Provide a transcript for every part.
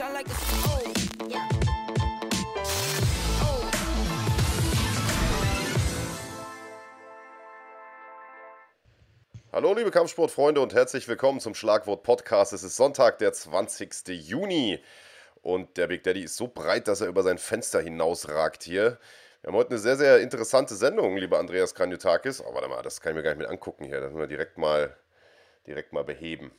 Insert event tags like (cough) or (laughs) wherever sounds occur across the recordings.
I like a oh, yeah. Hallo liebe Kampfsportfreunde und herzlich willkommen zum Schlagwort Podcast. Es ist Sonntag, der 20. Juni und der Big Daddy ist so breit, dass er über sein Fenster hinausragt hier. Wir haben heute eine sehr, sehr interessante Sendung, lieber Andreas Kranjotakis. Oh, warte mal, das kann ich mir gar nicht mit angucken hier. Das müssen wir direkt mal, direkt mal beheben.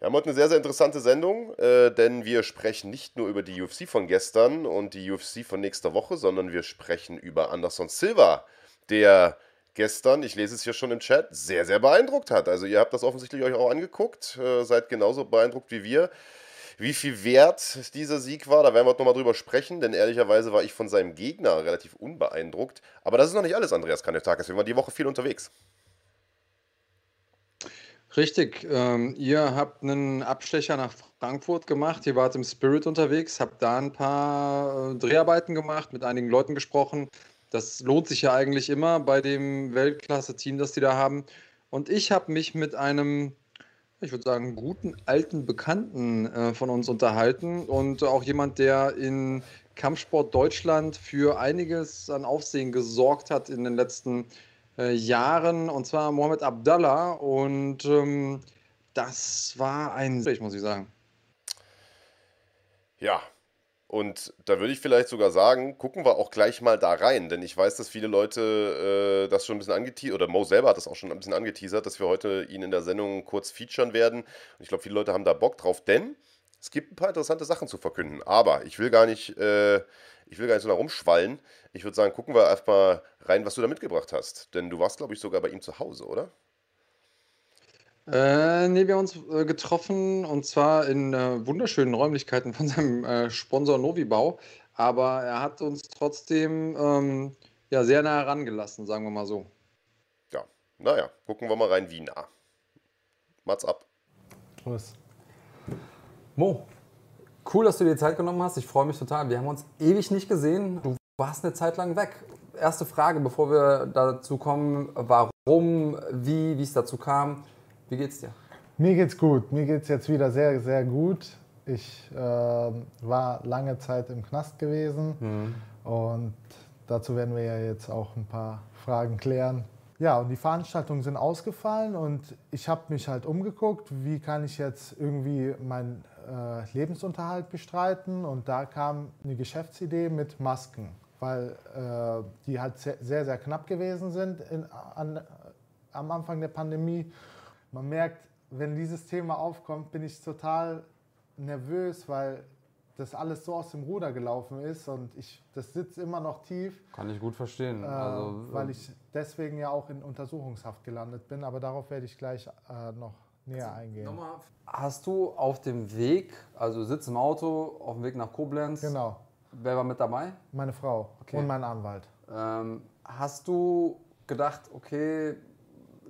Wir haben heute eine sehr, sehr interessante Sendung, äh, denn wir sprechen nicht nur über die UFC von gestern und die UFC von nächster Woche, sondern wir sprechen über Anderson Silva, der gestern, ich lese es hier schon im Chat, sehr, sehr beeindruckt hat. Also ihr habt das offensichtlich euch auch angeguckt, äh, seid genauso beeindruckt wie wir. Wie viel wert dieser Sieg war, da werden wir nochmal drüber sprechen, denn ehrlicherweise war ich von seinem Gegner relativ unbeeindruckt. Aber das ist noch nicht alles, Andreas Kanetakis. Wir waren die Woche viel unterwegs. Richtig, ähm, ihr habt einen Abstecher nach Frankfurt gemacht, ihr wart im Spirit unterwegs, habt da ein paar äh, Dreharbeiten gemacht, mit einigen Leuten gesprochen. Das lohnt sich ja eigentlich immer bei dem Weltklasse-Team, das die da haben. Und ich habe mich mit einem, ich würde sagen, guten alten Bekannten äh, von uns unterhalten und auch jemand, der in Kampfsport Deutschland für einiges an Aufsehen gesorgt hat in den letzten äh, Jahren, und zwar Mohamed Abdallah. Und ähm, das war ein muss ich sagen. Ja, und da würde ich vielleicht sogar sagen, gucken wir auch gleich mal da rein, denn ich weiß, dass viele Leute äh, das schon ein bisschen angeteasert, oder Mo selber hat das auch schon ein bisschen angeteasert, dass wir heute ihn in der Sendung kurz featuren werden. Und ich glaube, viele Leute haben da Bock drauf, denn es gibt ein paar interessante Sachen zu verkünden. Aber ich will gar nicht, äh, ich will gar nicht so da rumschwallen. Ich würde sagen, gucken wir erstmal rein, was du da mitgebracht hast. Denn du warst, glaube ich, sogar bei ihm zu Hause, oder? Äh, nee, wir haben uns äh, getroffen und zwar in äh, wunderschönen Räumlichkeiten von seinem äh, Sponsor Novibau. Aber er hat uns trotzdem ähm, ja, sehr nah herangelassen, sagen wir mal so. Ja, naja, gucken wir mal rein, wie nah. Mats ab. Prost. Mo, cool, dass du dir die Zeit genommen hast. Ich freue mich total. Wir haben uns ewig nicht gesehen. Du warst eine Zeit lang weg. Erste Frage, bevor wir dazu kommen, warum, wie, wie es dazu kam. Wie geht's dir? Mir geht's gut. Mir geht's jetzt wieder sehr, sehr gut. Ich äh, war lange Zeit im Knast gewesen und dazu werden wir ja jetzt auch ein paar Fragen klären. Ja, und die Veranstaltungen sind ausgefallen und ich habe mich halt umgeguckt, wie kann ich jetzt irgendwie meinen äh, Lebensunterhalt bestreiten und da kam eine Geschäftsidee mit Masken, weil äh, die halt sehr, sehr, knapp gewesen sind in, an, am Anfang der Pandemie. Man merkt, wenn dieses Thema aufkommt, bin ich total nervös, weil das alles so aus dem Ruder gelaufen ist und ich, das sitzt immer noch tief, Kann ich gut verstehen. äh, also, weil ich deswegen ja auch in Untersuchungshaft gelandet bin. Aber darauf werde ich gleich äh, noch näher eingehen. Hast du auf dem Weg, also sitzt im Auto, auf dem Weg nach Koblenz, Genau, wer war mit dabei? meine Frau Okay. und mein Anwalt. Ähm, hast du gedacht, okay,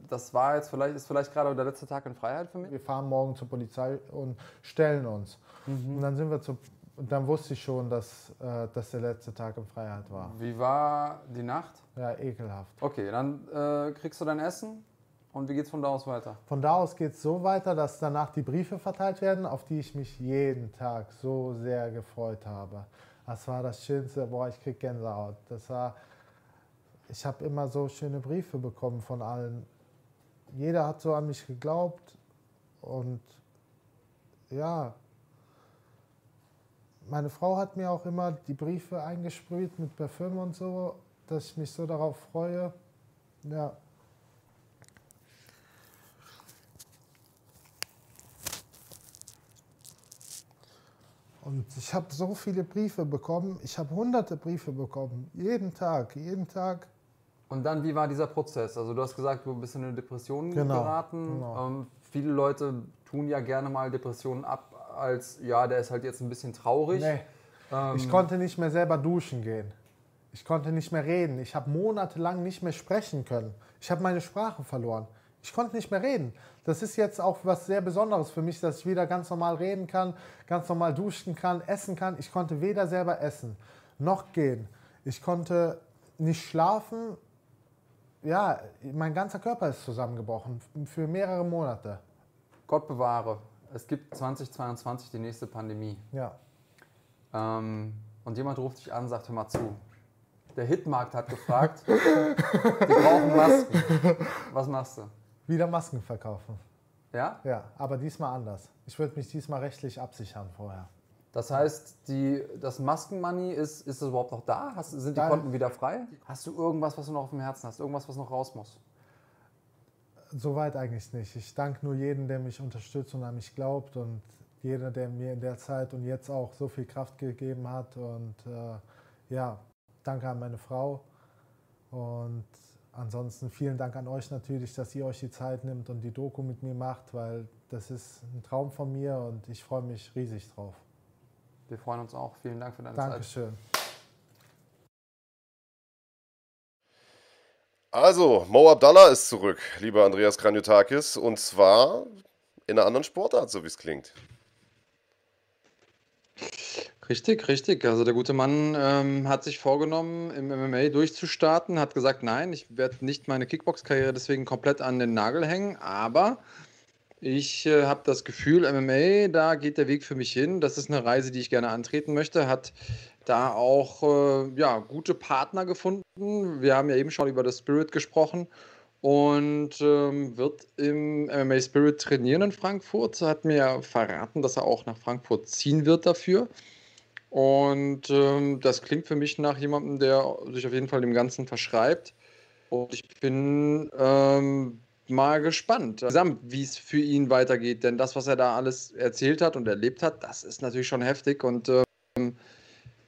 das war jetzt vielleicht, ist vielleicht gerade der letzte Tag in Freiheit für mich? Wir fahren morgen zur Polizei und stellen uns. Und dann sind wir zu, und dann wusste ich schon, dass äh, das der letzte Tag in Freiheit war. Wie war die Nacht? Ja, ekelhaft. Okay, dann äh, kriegst du dein Essen und wie geht's von da aus weiter? Von da aus geht es so weiter, dass danach die Briefe verteilt werden, auf die ich mich jeden Tag so sehr gefreut habe. Das war das Schönste, boah, ich krieg Gänsehaut. Das war, ich habe immer so schöne Briefe bekommen von allen. Jeder hat so an mich geglaubt und ja, meine Frau hat mir auch immer die Briefe eingesprüht mit Parfüm und so, dass ich mich so darauf freue. Ja, Und ich habe so viele Briefe bekommen. Ich habe hunderte Briefe bekommen. Jeden Tag, jeden Tag. Und dann, wie war dieser Prozess? Also du hast gesagt, du bist in eine Depression Genau, geraten. genau. Ähm, viele Leute tun ja gerne mal Depressionen ab als, ja, der ist halt jetzt ein bisschen traurig. Nee. Ähm, Ich konnte nicht mehr selber duschen gehen. Ich konnte nicht mehr reden. Ich habe monatelang nicht mehr sprechen können. Ich habe meine Sprache verloren. Ich konnte nicht mehr reden. Das ist jetzt auch was sehr Besonderes für mich, dass ich wieder ganz normal reden kann, ganz normal duschen kann, essen kann. Ich konnte weder selber essen noch gehen. Ich konnte nicht schlafen. Ja, mein ganzer Körper ist zusammengebrochen für mehrere Monate. Gott bewahre. es gibt 2022 die nächste Pandemie. Ja. Ähm, und jemand ruft dich an und sagt, hör mal zu. Der Hitmarkt hat gefragt, (laughs) die brauchen Masken. Was machst du? Wieder Masken verkaufen. Ja? Ja, aber diesmal anders. Ich würde mich diesmal rechtlich absichern vorher. Das heißt, die, das Maskenmoney, ist, ist es überhaupt noch da? Hast, sind die Nein. Konten wieder frei? Hast du irgendwas, was du noch auf dem Herzen hast? Irgendwas, was noch raus muss? Soweit eigentlich nicht. Ich danke nur jedem, der mich unterstützt und an mich glaubt und jeder, der mir in der Zeit und jetzt auch so viel Kraft gegeben hat. Und äh, ja, danke an meine Frau. Und ansonsten vielen Dank an euch natürlich, dass ihr euch die Zeit nimmt und die Doku mit mir macht, weil das ist ein Traum von mir und ich freue mich riesig drauf. Wir freuen uns auch. Vielen Dank für deine Zeit. Dankeschön. Also, Mo Abdallah ist zurück, lieber Andreas Kranjotakis, und zwar in einer anderen Sportart, so wie es klingt. Richtig, richtig. Also der gute Mann ähm, hat sich vorgenommen, im MMA durchzustarten, hat gesagt, nein, ich werde nicht meine Kickbox-Karriere deswegen komplett an den Nagel hängen, aber ich äh, habe das Gefühl, MMA, da geht der Weg für mich hin. Das ist eine Reise, die ich gerne antreten möchte. Hat da auch äh, ja, gute Partner gefunden. Wir haben ja eben schon über das Spirit gesprochen und ähm, wird im MMA Spirit trainieren in Frankfurt. Hat mir verraten, dass er auch nach Frankfurt ziehen wird dafür. Und ähm, das klingt für mich nach jemandem, der sich auf jeden Fall dem Ganzen verschreibt. Und ich bin ähm, mal gespannt, gesamt, wie es für ihn weitergeht. Denn das, was er da alles erzählt hat und erlebt hat, das ist natürlich schon heftig. Und ähm,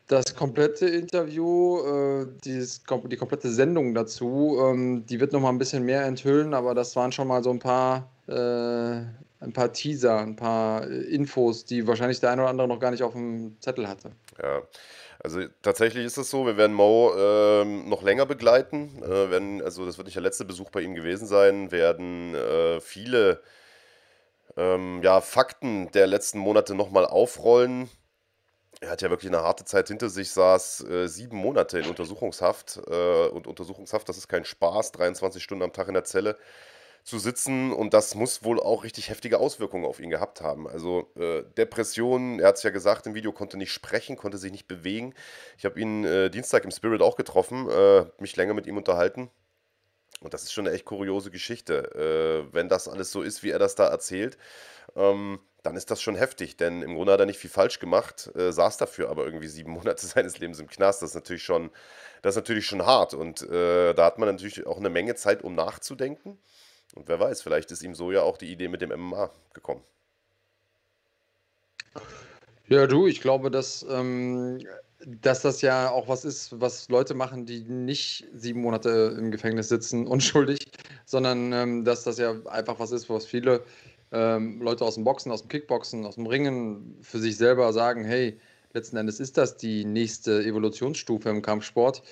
das komplette Interview, äh, dieses, die komplette Sendung dazu, ähm, die wird noch mal ein bisschen mehr enthüllen, aber das waren schon mal so ein paar, äh, ein paar Teaser, ein paar äh, Infos, die wahrscheinlich der eine oder andere noch gar nicht auf dem Zettel hatte. Ja, also tatsächlich ist es so, wir werden Mo ähm, noch länger begleiten. Äh, werden, also das wird nicht der letzte Besuch bei ihm gewesen sein, werden äh, viele ähm, ja, Fakten der letzten Monate nochmal aufrollen. Er hat ja wirklich eine harte Zeit hinter sich, saß äh, sieben Monate in Untersuchungshaft. Äh, und Untersuchungshaft, das ist kein Spaß, 23 Stunden am Tag in der Zelle zu sitzen und das muss wohl auch richtig heftige Auswirkungen auf ihn gehabt haben. Also äh, Depressionen, er hat es ja gesagt im Video, konnte nicht sprechen, konnte sich nicht bewegen. Ich habe ihn äh, Dienstag im Spirit auch getroffen, äh, mich länger mit ihm unterhalten. Und das ist schon eine echt kuriose Geschichte. Äh, wenn das alles so ist, wie er das da erzählt, ähm, dann ist das schon heftig, denn im Grunde hat er nicht viel falsch gemacht, äh, saß dafür aber irgendwie sieben (laughs) Monate seines Lebens im Knast. Das ist natürlich schon, das ist natürlich schon hart. Und äh, da hat man natürlich auch eine Menge Zeit, um nachzudenken. Und wer weiß, vielleicht ist ihm so ja auch die Idee mit dem MMA gekommen. Ja, du, ich glaube, dass, ähm, dass das ja auch was ist, was Leute machen, die nicht sieben Monate im Gefängnis sitzen, (laughs) unschuldig, sondern ähm, dass das ja einfach was ist, was viele ähm, Leute aus dem Boxen, aus dem Kickboxen, aus dem Ringen für sich selber sagen, hey, letzten Endes ist das die nächste Evolutionsstufe im Kampfsport.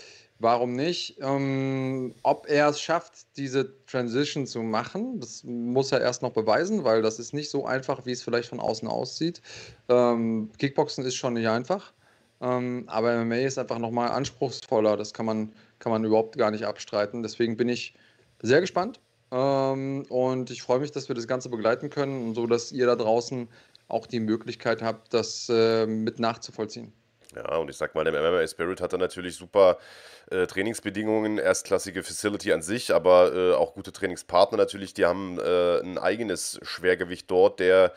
Warum nicht? Ähm, ob er es schafft, diese Transition zu machen, das muss er erst noch beweisen, weil das ist nicht so einfach, wie es vielleicht von außen aussieht. Ähm, Kickboxen ist schon nicht einfach, ähm, aber MMA ist einfach nochmal anspruchsvoller. Das kann man, kann man überhaupt gar nicht abstreiten. Deswegen bin ich sehr gespannt ähm, und ich freue mich, dass wir das Ganze begleiten können, so dass ihr da draußen auch die Möglichkeit habt, das äh, mit nachzuvollziehen. Ja, und ich sag mal, der MMA Spirit hat da natürlich super äh, Trainingsbedingungen, erstklassige Facility an sich, aber äh, auch gute Trainingspartner natürlich. Die haben äh, ein eigenes Schwergewicht dort, der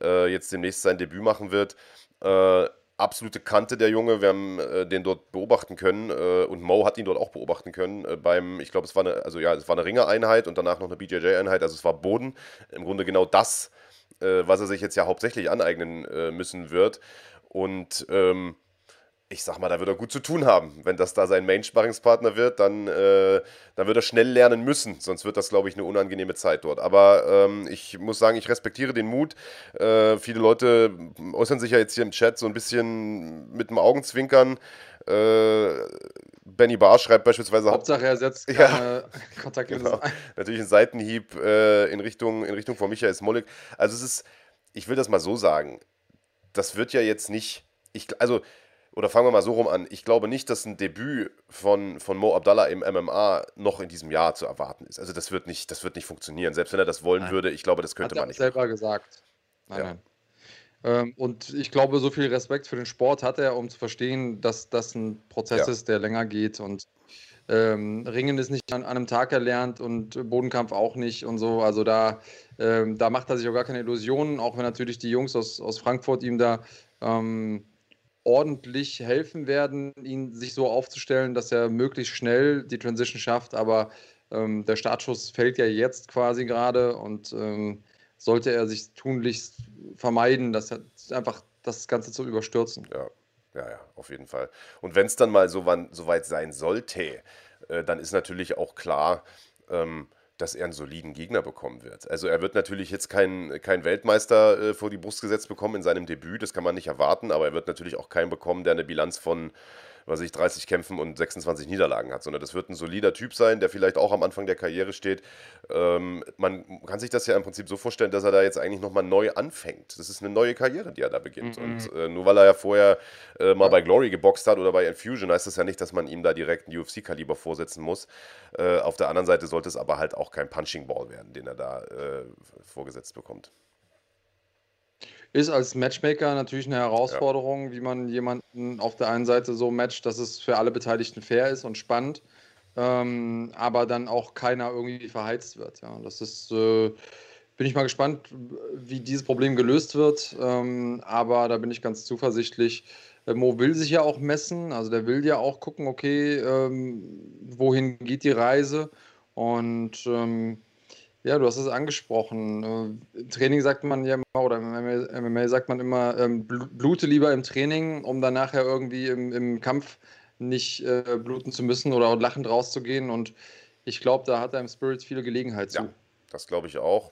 äh, jetzt demnächst sein Debüt machen wird. Äh, absolute Kante der Junge, wir haben äh, den dort beobachten können und Mo hat ihn dort auch beobachten können beim, ich glaube, es war eine, also ja, es war eine Ringereinheit und danach noch eine BJJ-Einheit, also es war Boden. Im Grunde genau das, was er sich jetzt ja hauptsächlich aneignen müssen wird. Und ähm, ich sag mal, da wird er gut zu tun haben. Wenn das da sein Main-Sparringspartner wird, dann, äh, dann wird er schnell lernen müssen. Sonst wird das, glaube ich, eine unangenehme Zeit dort. Aber ähm, ich muss sagen, ich respektiere den Mut. Äh, viele Leute äußern sich ja jetzt hier im Chat so ein bisschen mit dem Augenzwinkern. Äh, Benny Barr schreibt beispielsweise. Hauptsache er setzt Ja, keine (laughs) Kontaktlinsen Genau. ein. Natürlich ein Seitenhieb äh, in, Richtung, in Richtung von Michael Smolik. Also es ist, ich will das mal so sagen, das wird ja jetzt nicht, ich, also, oder fangen wir mal so rum an, ich glaube nicht, dass ein Debüt von, von Mo Abdallah im MMA noch in diesem Jahr zu erwarten ist. Also das wird nicht, das wird nicht funktionieren. Selbst wenn er das wollen Nein. würde, ich glaube, das Hat könnte er man nicht. selber gesagt. Nein, Ja. nein. Ähm, und ich glaube, so viel Respekt für den Sport hat er, um zu verstehen, dass das ein Prozess Ja. ist, der länger geht. Und ähm, Ringen ist nicht an, an einem Tag erlernt und Bodenkampf auch nicht und so. Also da, ähm, da macht er sich auch gar keine Illusionen, auch wenn natürlich die Jungs aus, aus Frankfurt ihm da ähm, ordentlich helfen werden, ihn sich so aufzustellen, dass er möglichst schnell die Transition schafft. Aber ähm, der Startschuss fällt ja jetzt quasi gerade und ähm, sollte er sich tunlichst vermeiden, dass er einfach das Ganze zu überstürzen. Ja, ja, ja, auf jeden Fall. Und wenn es dann mal so, wann, so weit sein sollte, äh, dann ist natürlich auch klar, ähm, dass er einen soliden Gegner bekommen wird. Also er wird natürlich jetzt keinen kein Weltmeister äh, vor die Brust gesetzt bekommen in seinem Debüt, das kann man nicht erwarten, aber er wird natürlich auch keinen bekommen, der eine Bilanz von, was ich, 30 Kämpfen und 26 Niederlagen hat, sondern das wird ein solider Typ sein, der vielleicht auch am Anfang der Karriere steht. Ähm, man kann sich das ja im Prinzip so vorstellen, dass er da jetzt eigentlich nochmal neu anfängt. Das ist eine neue Karriere, die er da beginnt. Und äh, nur weil er ja vorher äh, mal bei Glory geboxt hat oder bei Infusion, heißt das ja nicht, dass man ihm da direkt ein UFC-Kaliber vorsetzen muss. Äh, auf der anderen Seite sollte es aber halt auch kein Punching Ball werden, den er da äh, vorgesetzt bekommt. Ist als Matchmaker natürlich eine Herausforderung, wie man jemanden auf der einen Seite so matcht, dass es für alle Beteiligten fair ist und spannend, ähm, aber dann auch keiner irgendwie verheizt wird. Ja. Das ist, äh, bin ich mal gespannt, wie dieses Problem gelöst wird, ähm, aber da bin ich ganz zuversichtlich. Äh, Mo will sich ja auch messen, also der will ja auch gucken, okay, ähm, wohin geht die Reise und ähm, ja, du hast es angesprochen. Äh, Im Training sagt man ja immer, oder im MMA, sagt man immer, ähm, bl- blute lieber im Training, um dann nachher irgendwie im, im Kampf nicht äh, bluten zu müssen oder lachend rauszugehen. Und ich glaube, da hat er im Spirit viele Gelegenheit zu. Ja, das glaube ich auch.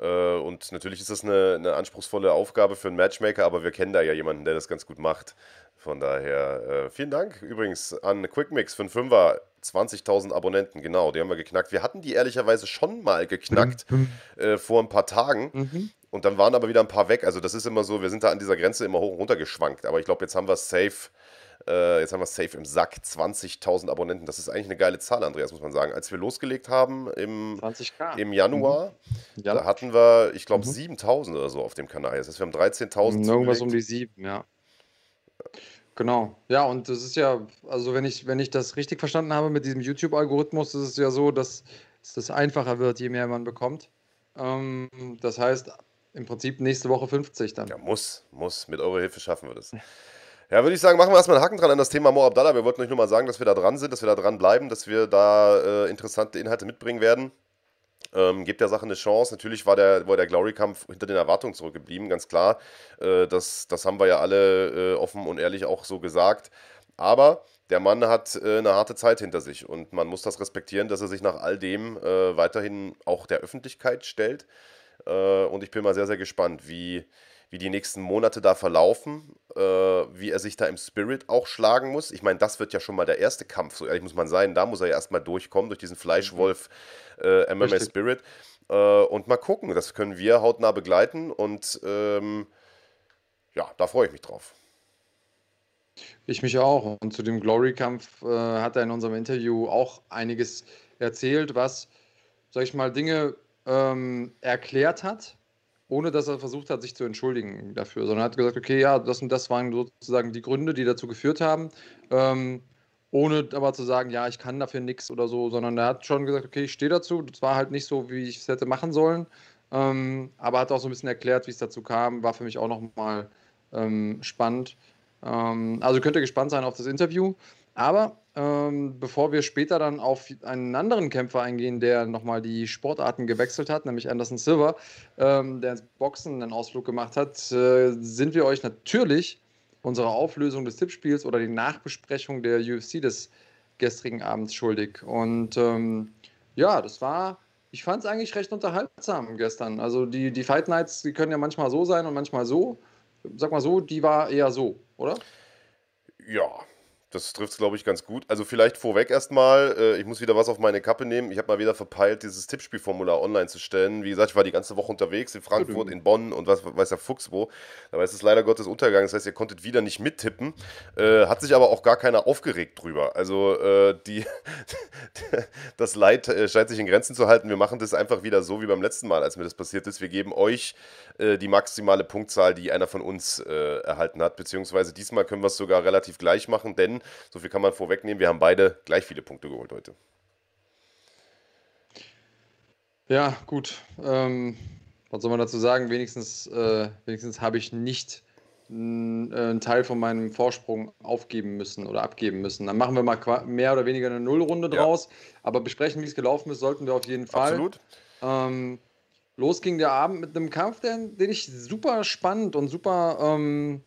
Äh, Und natürlich ist das eine, eine anspruchsvolle Aufgabe für einen Matchmaker, aber wir kennen da ja jemanden, der das ganz gut macht. Von daher, äh, vielen Dank übrigens an Quickmix für einen Fünfer. 20.000 Abonnenten, genau, die haben wir geknackt. Wir hatten die ehrlicherweise schon mal geknackt äh, vor ein paar Tagen. Mhm. Und dann waren aber wieder ein paar weg. Also das ist immer so, wir sind da an dieser Grenze immer hoch und runter geschwankt. Aber ich glaube, jetzt haben wir es safe, äh, jetzt haben wir es safe im Sack. 20.000 Abonnenten. Das ist eigentlich eine geile Zahl, Andreas, muss man sagen. Als wir losgelegt haben im, 20k. im Januar, Ja. da hatten wir, ich glaube, 7.000 oder so auf dem Kanal. Das heißt, wir haben 13.000 Irgendwas um die sieben, ja. Genau. Ja, und das ist ja, also wenn ich, wenn ich das richtig verstanden habe mit diesem YouTube-Algorithmus, ist es ja so, dass dass das einfacher wird, je mehr man bekommt. Ähm, das heißt, im Prinzip nächste Woche 50 dann. Ja, muss, muss. Mit eurer Hilfe schaffen wir das. (laughs) Ja, würde ich sagen, machen wir erstmal einen Haken dran an das Thema Mo Abdallah. Wir wollten euch nur mal sagen, dass wir da dran sind, dass wir da dran bleiben, dass wir da äh, interessante Inhalte mitbringen werden. Ähm, gebt der Sache eine Chance. Natürlich war der, war der Glory-Kampf hinter den Erwartungen zurückgeblieben, ganz klar. Äh, das, das haben wir ja alle äh, offen und ehrlich auch so gesagt. Aber der Mann hat äh, eine harte Zeit hinter sich und man muss das respektieren, dass er sich nach all dem äh, weiterhin auch der Öffentlichkeit stellt. Äh, und ich bin mal sehr, sehr gespannt, wie, wie die nächsten Monate da verlaufen, äh, wie er sich da im Spirit auch schlagen muss. Ich meine, das wird ja schon mal der erste Kampf, so ehrlich muss man sein. Da muss er ja erstmal durchkommen, durch diesen Fleischwolf äh, MMA Richtig. Spirit. Äh, und mal gucken, das können wir hautnah begleiten und ähm, ja, da freue ich mich drauf. Ich mich auch. Und zu dem Glory-Kampf äh, hat er in unserem Interview auch einiges erzählt, was, sag ich mal, Dinge ähm, erklärt hat, ohne dass er versucht hat, sich zu entschuldigen dafür, sondern er hat gesagt, okay, ja, das und das waren sozusagen die Gründe, die dazu geführt haben, ähm, ohne aber zu sagen, ja, ich kann dafür nichts oder so, sondern er hat schon gesagt, okay, ich stehe dazu, das war halt nicht so, wie ich es hätte machen sollen, ähm, aber hat auch so ein bisschen erklärt, wie es dazu kam, war für mich auch nochmal ähm, spannend. Ähm, also könnt ihr gespannt sein auf das Interview. Aber ähm, bevor wir später dann auf einen anderen Kämpfer eingehen, der nochmal die Sportarten gewechselt hat, nämlich Anderson Silver, ähm, der ins Boxen einen Ausflug gemacht hat, äh, sind wir euch natürlich unsere Auflösung des Tippspiels oder die Nachbesprechung der UFC des gestrigen Abends schuldig. Und ähm, ja, das war, ich fand es eigentlich recht unterhaltsam gestern. Also die, die Fight Nights, die können ja manchmal so sein und manchmal so. Sag mal so, die war eher so, oder? Ja, das trifft es, glaube ich, ganz gut. Also vielleicht vorweg erstmal, äh, ich muss wieder was auf meine Kappe nehmen. Ich habe mal wieder verpeilt, dieses Tippspielformular online zu stellen. Wie gesagt, ich war die ganze Woche unterwegs in Frankfurt, in Bonn und was weiß der Fuchs wo. Es ist leider Gottes untergegangen. Das heißt, ihr konntet wieder nicht mittippen. Äh, hat sich aber auch gar keiner aufgeregt drüber. Also äh, die, (laughs) das Leid äh, scheint sich in Grenzen zu halten. Wir machen das einfach wieder so wie beim letzten Mal, als mir das passiert ist. Wir geben euch äh, die maximale Punktzahl, die einer von uns äh, erhalten hat. Beziehungsweise diesmal können wir es sogar relativ gleich machen, denn so viel kann man vorwegnehmen. Wir haben beide gleich viele Punkte geholt heute. Ja, gut. Ähm, was soll man dazu sagen? Wenigstens, äh, wenigstens habe ich nicht äh, einen Teil von meinem Vorsprung aufgeben müssen oder abgeben müssen. Dann machen wir mal mehr oder weniger eine Nullrunde Ja. draus. Aber besprechen, wie es gelaufen ist, sollten wir auf jeden Fall. Absolut. Ähm, los ging der Abend mit einem Kampf, den, den ich super spannend und super ähm,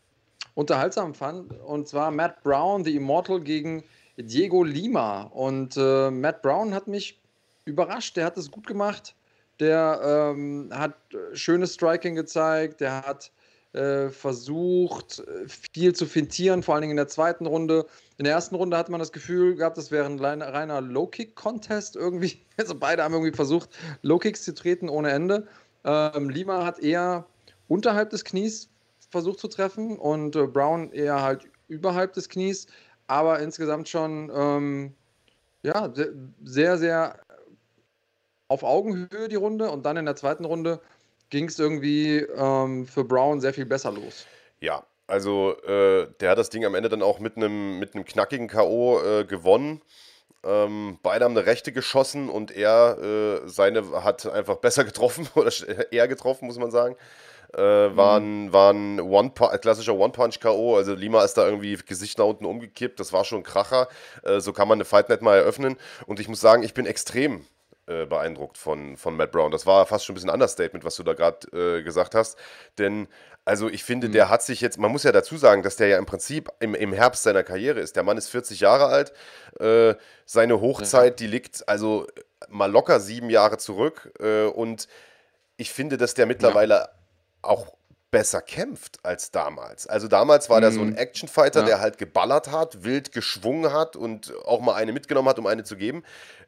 unterhaltsam fand. Und zwar Matt Brown, The Immortal, gegen Diego Lima. Und äh, Matt Brown hat mich überrascht. Der hat es gut gemacht. Der ähm, hat äh, schönes Striking gezeigt. Der hat äh, versucht, äh, viel zu fintieren, vor allen Dingen in der zweiten Runde. In der ersten Runde hat man das Gefühl gehabt, das wäre ein reiner, Low-Kick-Contest irgendwie. (laughs) Also beide haben irgendwie versucht, Low-Kicks zu treten ohne Ende. Ähm, Lima hat eher unterhalb des Knies versucht zu treffen und äh, Brown eher halt überhalb des Knies, aber insgesamt schon ähm, ja, se- sehr, sehr auf Augenhöhe die Runde und dann in der zweiten Runde ging es irgendwie ähm, für Brown sehr viel besser los. Ja, also äh, der hat das Ding am Ende dann auch mit einem mit einem knackigen K.O. Äh, gewonnen. Ähm, beide haben eine Rechte geschossen und er äh, seine hat einfach besser (laughs) getroffen oder eher getroffen, muss man sagen. Äh, war ein, war ein One klassischer One-Punch-K.O. Also Lima ist da irgendwie Gesicht nach unten umgekippt. Das war schon ein Kracher. Äh, so kann man eine Fight Night mal eröffnen. Und ich muss sagen, ich bin extrem äh, beeindruckt von, von Matt Brown. Das war fast schon ein bisschen ein Understatement, was du da gerade äh, gesagt hast. Denn, also ich finde, der hat sich jetzt, man muss ja dazu sagen, dass der ja im Prinzip im, im Herbst seiner Karriere ist. Der Mann ist 40 Jahre alt. Äh, seine Hochzeit, die liegt also mal locker sieben Jahre zurück. Äh, und ich finde, dass der mittlerweile auch besser kämpft als damals. Also damals war der so ein Actionfighter, Ja. der halt geballert hat, wild geschwungen hat und auch mal eine mitgenommen hat, um eine zu geben.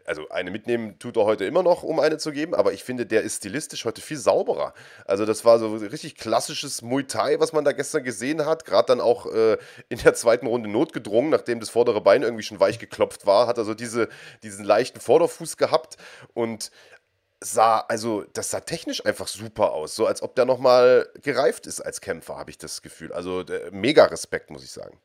Also eine mitnehmen tut er heute immer noch, um eine zu geben, aber ich finde, der ist stilistisch heute viel sauberer. Also das war so richtig klassisches Muay Thai, was man da gestern gesehen hat. Gerade dann auch äh, in der zweiten Runde notgedrungen, nachdem das vordere Bein irgendwie schon weich geklopft war, hat er so diese, diesen leichten Vorderfuß gehabt und sah, also das sah technisch einfach super aus. So als ob der nochmal gereift ist als Kämpfer, habe ich das Gefühl. Also äh, mega Respekt, muss ich sagen.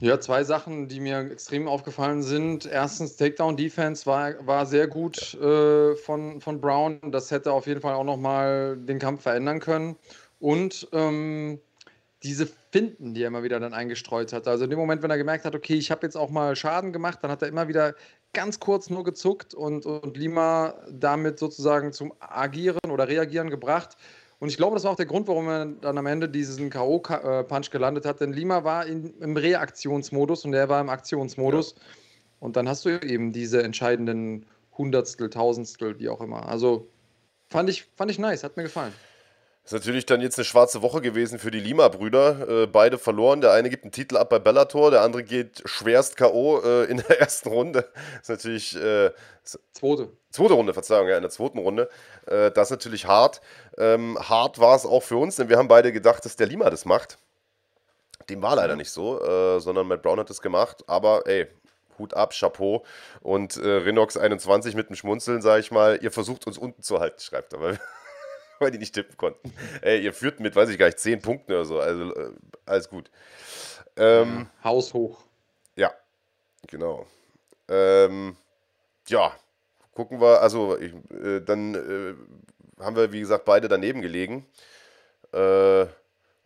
Ja, zwei Sachen, die mir extrem aufgefallen sind. Erstens, Takedown-Defense war, war sehr gut äh, von, von Brown. Das hätte auf jeden Fall auch nochmal den Kampf verändern können. Und ähm, diese Finden, die er immer wieder dann eingestreut hat. Also in dem Moment, wenn er gemerkt hat, okay, ich habe jetzt auch mal Schaden gemacht, dann hat er immer wieder ganz kurz nur gezuckt und, und Lima damit sozusagen zum Agieren oder Reagieren gebracht. Und ich glaube, das war auch der Grund, warum er dann am Ende diesen K.O.-Punch gelandet hat. Denn Lima war in, im Reaktionsmodus und er war im Aktionsmodus. Und dann hast du eben diese entscheidenden Hundertstel, Tausendstel, wie auch immer. Also fand ich, fand ich nice, hat mir gefallen. Ist natürlich dann jetzt eine schwarze Woche gewesen für die Lima-Brüder. Äh, beide verloren. Der eine gibt einen Titel ab bei Bellator, der andere geht schwerst K.O. Äh, in der ersten Runde. Ist natürlich. Äh, Zweite. Zweite Runde, Verzeihung, ja, in der zweiten Runde. Äh, das ist natürlich hart. Ähm, hart war es auch für uns, denn wir haben beide gedacht, dass der Lima das macht. Dem war leider nicht so, äh, sondern Matt Brown hat das gemacht. Aber ey, Hut ab, Chapeau. Und äh, Rinox 21 mit dem Schmunzeln, sage ich mal, ihr versucht uns unten zu halten, schreibt er, weil, die nicht tippen konnten. ey, ihr führt mit, weiß ich gar nicht, 10 Punkten oder so. Also äh, alles gut. Ähm, Haus hoch. ja, genau. Ähm, ja, gucken wir, also ich, äh, dann äh, haben wir, wie gesagt, beide daneben gelegen. Äh,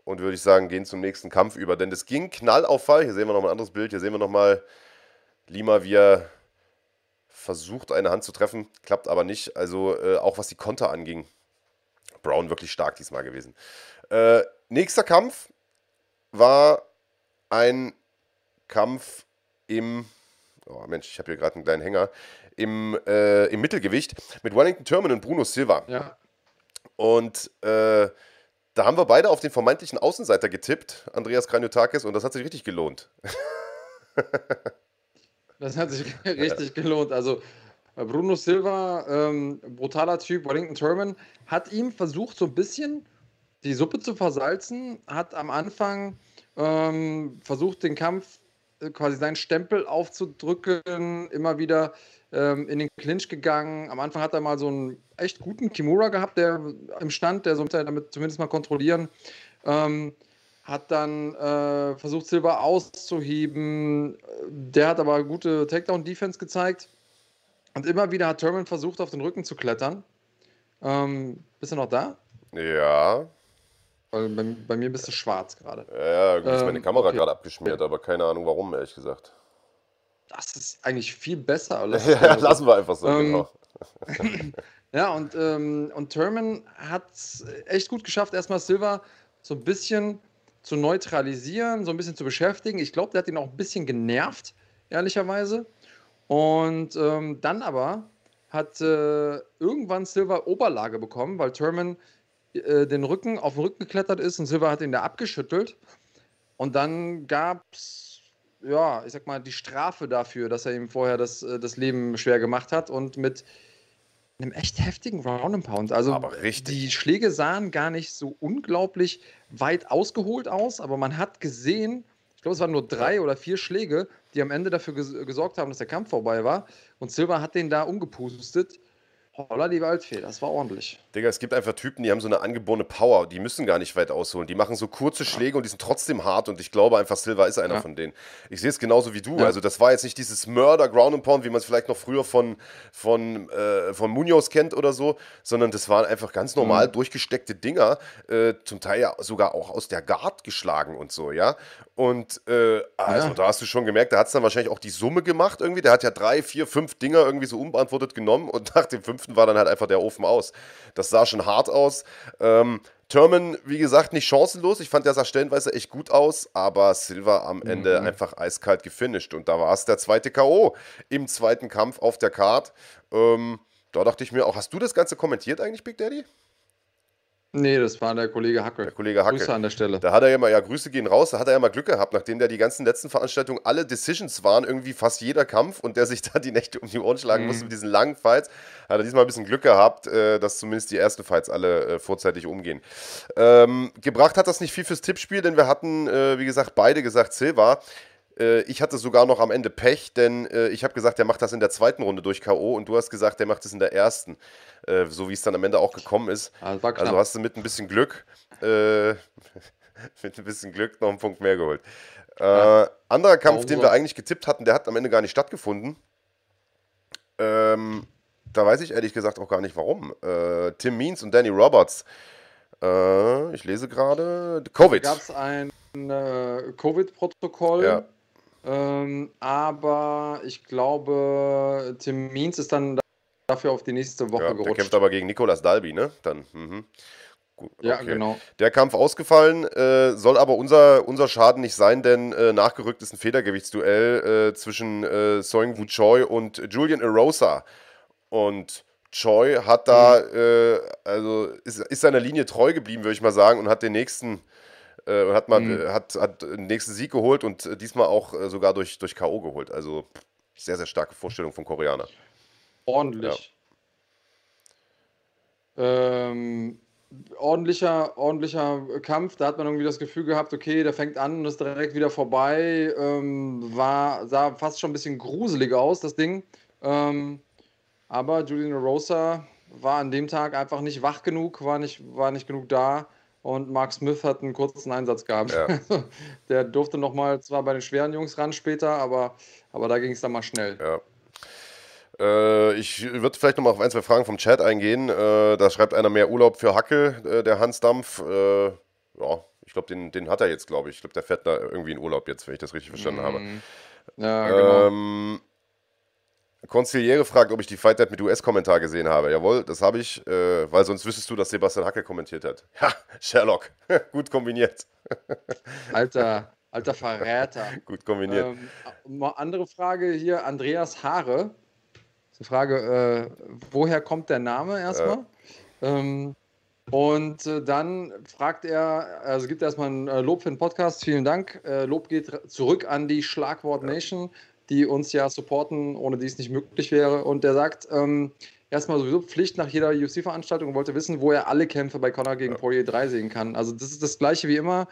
und würde ich sagen, gehen zum nächsten Kampf über. Denn das ging knall auf Fall. Hier sehen wir nochmal ein anderes Bild. Hier sehen wir nochmal Lima, wie er versucht, eine Hand zu treffen. Klappt aber nicht. Also äh, auch was die Konter anging. Brown wirklich stark diesmal gewesen. Äh, nächster Kampf war ein Kampf im. Oh Mensch, ich habe hier gerade einen kleinen Hänger. Im, äh, Im Mittelgewicht mit Wellington Turman und Bruno Silva. Ja. Und äh, da haben wir beide auf den vermeintlichen Außenseiter getippt, Andreas Kranjotakis, und das hat sich richtig gelohnt. (laughs) Das hat sich (laughs) richtig gelohnt. Also Bruno Silva, ähm, brutaler Typ, Wellington Turman, hat ihm versucht, so ein bisschen die Suppe zu versalzen, hat am Anfang ähm, versucht, den Kampf äh, quasi seinen Stempel aufzudrücken, immer wieder ähm, in den Clinch gegangen. Am Anfang hat er mal so einen echt guten Kimura gehabt, der im Stand, der so damit zumindest mal kontrollieren. Ähm, hat dann äh, versucht, Silva auszuheben. Der hat aber gute Takedown-Defense gezeigt. Und immer wieder hat Turman versucht, auf den Rücken zu klettern. Ähm, bist du noch da? Ja. Weil bei, bei mir bist du schwarz gerade. Ja, irgendwie ist meine Ähm, Kamera okay. gerade abgeschmiert, aber keine Ahnung warum, ehrlich gesagt. Das ist eigentlich viel besser. Lass (laughs) Ja, lassen wir einfach so, Ähm, genau. (laughs) Ja, und, ähm, und Turman hat es echt gut geschafft, erstmal Silva so ein bisschen zu neutralisieren, so ein bisschen zu beschäftigen. Ich glaube, der hat ihn auch ein bisschen genervt, ehrlicherweise. Und ähm, dann aber hat äh, irgendwann Silva Oberlage bekommen, weil Turman äh, den Rücken auf den Rücken geklettert ist und Silva hat ihn da abgeschüttelt. Und dann gab es, ja, ich sag mal, die Strafe dafür, dass er ihm vorher das, äh, das Leben schwer gemacht hat und mit einem echt heftigen Round and Pound. Also Aber richtig. die Schläge sahen gar nicht so unglaublich weit ausgeholt aus, aber man hat gesehen, glaube, es waren nur drei oder vier Schläge, die am Ende dafür ges gesorgt haben, dass der Kampf vorbei war. Und Silva hat den da umgepustet. Holla die Waldfee, das war ordentlich. Digga, es gibt einfach Typen, die haben so eine angeborene Power, die müssen gar nicht weit ausholen. Die machen so kurze Schläge und die sind trotzdem hart und ich glaube einfach, Silva ist einer Ja. von denen. Ich sehe es genauso wie du. Ja. Also, das war jetzt nicht dieses Murder Ground and Pound, wie man es vielleicht noch früher von, von, äh, von Munoz kennt oder so, sondern das waren einfach ganz normal durchgesteckte Dinger, äh, zum Teil ja sogar auch aus der Guard geschlagen und so, ja. Und äh, also, Ja. da hast du schon gemerkt, da hat es dann wahrscheinlich auch die Summe gemacht irgendwie. Der hat ja drei, vier, fünf Dinger irgendwie so unbeantwortet genommen und (laughs) nach dem fünften war dann halt einfach der Ofen aus. Das sah schon hart aus. Ähm, Turman, wie gesagt, nicht chancenlos. Ich fand, der sah stellenweise echt gut aus, aber Silva am Ende einfach eiskalt gefinisht. Und da war es der zweite K.O. im zweiten Kampf auf der Card. Ähm, da dachte ich mir auch, hast du das Ganze kommentiert eigentlich, Big Daddy? Nee, das war der Kollege Hackel. Der Kollege Hacke. Grüße an der Stelle. Da hat er ja mal, ja, Grüße gehen raus, da hat er ja mal Glück gehabt, nachdem der die ganzen letzten Veranstaltungen alle Decisions waren, irgendwie fast jeder Kampf und der sich da die Nächte um die Ohren schlagen musste mit diesen langen Fights, hat er diesmal ein bisschen Glück gehabt, äh, dass zumindest die ersten Fights alle äh, vorzeitig umgehen. Ähm, gebracht hat das nicht viel fürs Tippspiel, denn wir hatten, äh, wie gesagt, beide gesagt Silva. Äh, ich hatte sogar noch am Ende Pech, denn äh, ich habe gesagt, der macht das in der zweiten Runde durch K.O. und du hast gesagt, der macht es in der ersten. Äh, so wie es dann am Ende auch gekommen ist. Knapp. Also hast du mit ein bisschen Glück, äh, (laughs) mit ein bisschen Glück noch einen Punkt mehr geholt. Äh, anderer Kampf, Warum den wir eigentlich getippt hatten, der hat am Ende gar nicht stattgefunden. Ähm, da weiß ich ehrlich gesagt auch gar nicht warum. Äh, Tim Means und Danny Roberts. Ich lese gerade. Covid. gab es ein Covid-Protokoll. Ja. Ähm, aber ich glaube, Tim Means ist dann dafür auf die nächste Woche Ja, der gerutscht. kämpft aber gegen Nicolas Dalby, ne? Dann. Mhm. Gut, ja, okay. genau. Der Kampf ausgefallen, äh, soll aber unser, unser Schaden nicht sein, denn äh, nachgerückt ist ein Federgewichtsduell äh, zwischen äh, Soing Woo Choi und Julian Erosa. Und Choi hat da, äh, also ist, ist seiner Linie treu geblieben, würde ich mal sagen, und hat den nächsten, und hat mal, Mhm. äh, hat, hat den nächsten Sieg geholt und äh, diesmal auch äh, sogar durch, durch K.O. geholt. Also sehr, sehr starke Vorstellung vom Koreaner. Ordentlich. Ähm, ordentlicher, ordentlicher Kampf. Da hat man irgendwie das Gefühl gehabt, okay, der fängt an und ist direkt wieder vorbei. Ähm, war, sah fast schon ein bisschen gruselig aus, das Ding. Ähm, aber Julian Rosa war an dem Tag einfach nicht wach genug, war nicht, war nicht genug da. Und Mark Smith hat einen kurzen Einsatz gehabt. Ja. (laughs) Der durfte noch mal zwar bei den schweren Jungs ran später, aber, aber da ging es dann mal schnell. Ja. Äh, ich würde vielleicht noch mal auf ein, zwei Fragen vom Chat eingehen. Äh, da schreibt einer mehr Urlaub für Hacke, äh, der Hans Dampf. Äh, ja, ich glaube, den, den hat er jetzt, glaube ich. Ich glaube, der fährt da irgendwie in Urlaub jetzt, wenn ich das richtig verstanden habe. Ja, genau. Ähm, Konziliere fragt, ob ich die Fight Night mit US-Kommentar gesehen habe. Jawohl, das habe ich, äh, weil sonst wüsstest du, dass Sebastian Hacke kommentiert hat. Ja, Sherlock. (laughs) Gut kombiniert. (laughs) Alter, alter Verräter. Gut kombiniert. Ähm, mal andere Frage hier, Andreas Haare. Das ist die Frage, äh, woher kommt der Name erstmal? Ähm, Und äh, dann fragt er, also gibt erstmal ein äh, Lob für den Podcast, vielen Dank. Äh, Lob geht zurück an die Schlagwort Nation, die uns ja supporten, ohne die es nicht möglich wäre. Und er sagt, ähm, erstmal sowieso Pflicht nach jeder UFC-Veranstaltung und wollte wissen, wo er alle Kämpfe bei Conor gegen Poirier 3 sehen kann. Also das ist das gleiche wie immer.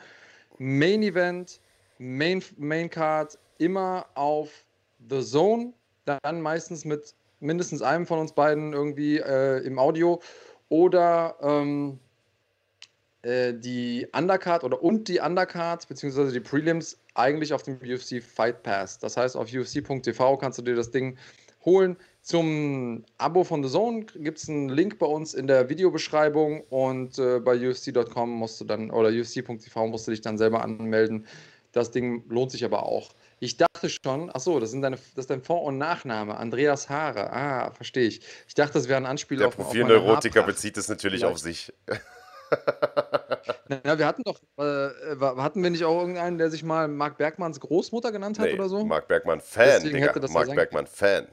Main Event, Main, Main Card, immer auf The Zone, dann meistens mit mindestens einem von uns beiden irgendwie äh, im Audio oder ähm, äh, die Undercard oder und die Undercard beziehungsweise die Prelims eigentlich auf dem UFC Fight Pass. Das heißt, auf UFC.tv kannst du dir das Ding holen. Zum Abo von The Zone gibt es einen Link bei uns in der Videobeschreibung und äh, bei UFC.com musst du dann oder UFC.tv musst du dich dann selber anmelden. Das Ding lohnt sich aber auch. Ich dachte schon, ach so, das, sind deine, das ist dein Vor- und Nachname, Andreas Haare. Ah, verstehe ich. Ich dachte, das wäre ein Anspiel Der auf, meine Profilneurotiker bezieht es natürlich Vielleicht. auf sich. (laughs) Na, wir hatten doch, äh, hatten wir nicht auch irgendeinen, der sich mal Marc Bergmanns Großmutter genannt hat Nee, oder so? Mark Bergmann Fan, Deswegen Digga. das ja Bergmann Fan.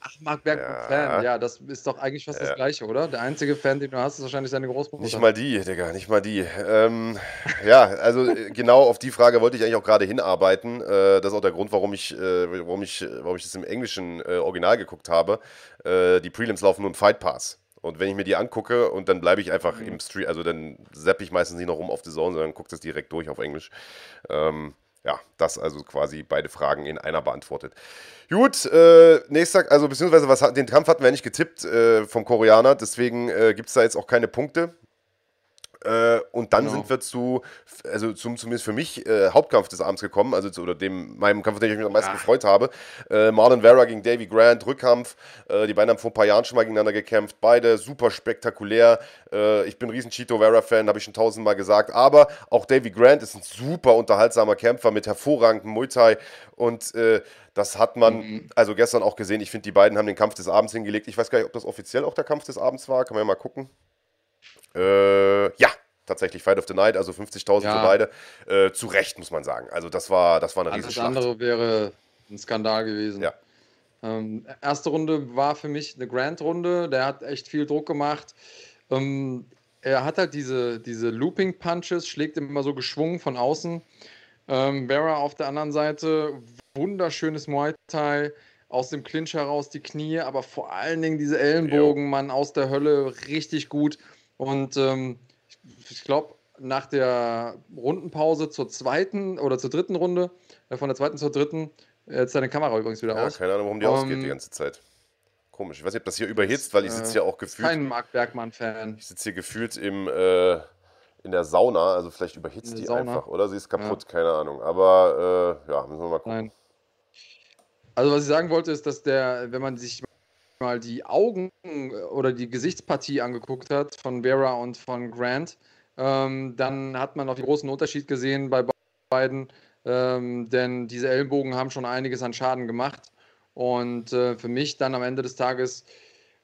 Ach, Marc Bergmann, Ja. Fan. Ja, das ist doch eigentlich fast Ja. das Gleiche, oder? Der einzige Fan, den du hast, ist wahrscheinlich seine Großmutter. Nicht mal die, Digga, nicht mal die. Ähm, ja, also äh, genau auf die Frage wollte ich eigentlich auch gerade hinarbeiten. Äh, das ist auch der Grund, warum ich, äh, warum ich, warum ich das im englischen äh, Original geguckt habe. Äh, die Prelims laufen nur im Fight Pass. Und wenn ich mir die angucke und dann bleibe ich einfach Mhm. im Stream, also dann zappe ich meistens nicht noch rum auf die Zone, sondern gucke das direkt durch auf Englisch. Ähm, ja, das also quasi beide Fragen in einer beantwortet. Gut, äh, nächster, also beziehungsweise was, den Kampf hatten wir ja nicht getippt äh, vom Koreaner, deswegen äh, gibt es da jetzt auch keine Punkte. Äh, und dann Genau. sind wir zu, also zum, zumindest für mich, äh, Hauptkampf des Abends gekommen, also zu oder dem, meinem Kampf, auf den ich mich am meisten gefreut habe. Äh, Marlon Vera gegen Davy Grant, Rückkampf. Äh, die beiden haben vor ein paar Jahren schon mal gegeneinander gekämpft. Beide super spektakulär. Äh, ich bin ein riesen Chito Vera-Fan, habe ich schon tausendmal gesagt. Aber auch Davy Grant ist ein super unterhaltsamer Kämpfer mit hervorragendem Muay Thai. Und äh, das hat man also gestern auch gesehen. Ich finde, die beiden haben den Kampf des Abends hingelegt. Ich weiß gar nicht, ob das offiziell auch der Kampf des Abends war. Kann man ja mal gucken. Äh, ja, tatsächlich Fight of the Night, also 50.000 Ja. für beide. Äh, zu Recht, muss man sagen. Also das war, das war eine Alles Riesenschlacht. andere wäre ein Skandal gewesen. Ja. Ähm, erste Runde war für mich eine Grand-Runde. Der hat echt viel Druck gemacht. Ähm, er hat halt diese, diese Looping-Punches, schlägt immer so geschwungen von außen. Ähm, Vera auf der anderen Seite, wunderschönes Muay Thai, aus dem Clinch heraus die Knie, aber vor allen Dingen diese Ellenbogen, Mann, aus der Hölle, richtig gut. Und ähm, ich, glaube, nach der Rundenpause zur zweiten oder zur dritten Runde, äh, von der zweiten zur dritten, jetzt ist deine Kamera übrigens wieder Ja, aus. keine Ahnung, warum die Ähm, ausgeht die ganze Zeit. Komisch. Ich weiß nicht, ob das hier überhitzt, weil ich sitze hier auch gefühlt. Kein Marc Bergmann-Fan. Ich sitze hier gefühlt im, äh, in der Sauna, also vielleicht überhitzt die Sauna? einfach, oder? Sie ist kaputt, keine Ahnung. Aber äh, ja, müssen wir mal gucken. Nein. Also was ich sagen wollte, ist, dass der, wenn man sich mal die Augen äh, oder die Gesichtspartie angeguckt hat von Vera und von Grant, ähm, dann hat man auch den großen Unterschied gesehen bei be- beiden, ähm, denn diese Ellenbogen haben schon einiges an Schaden gemacht. Und äh, für mich dann am Ende des Tages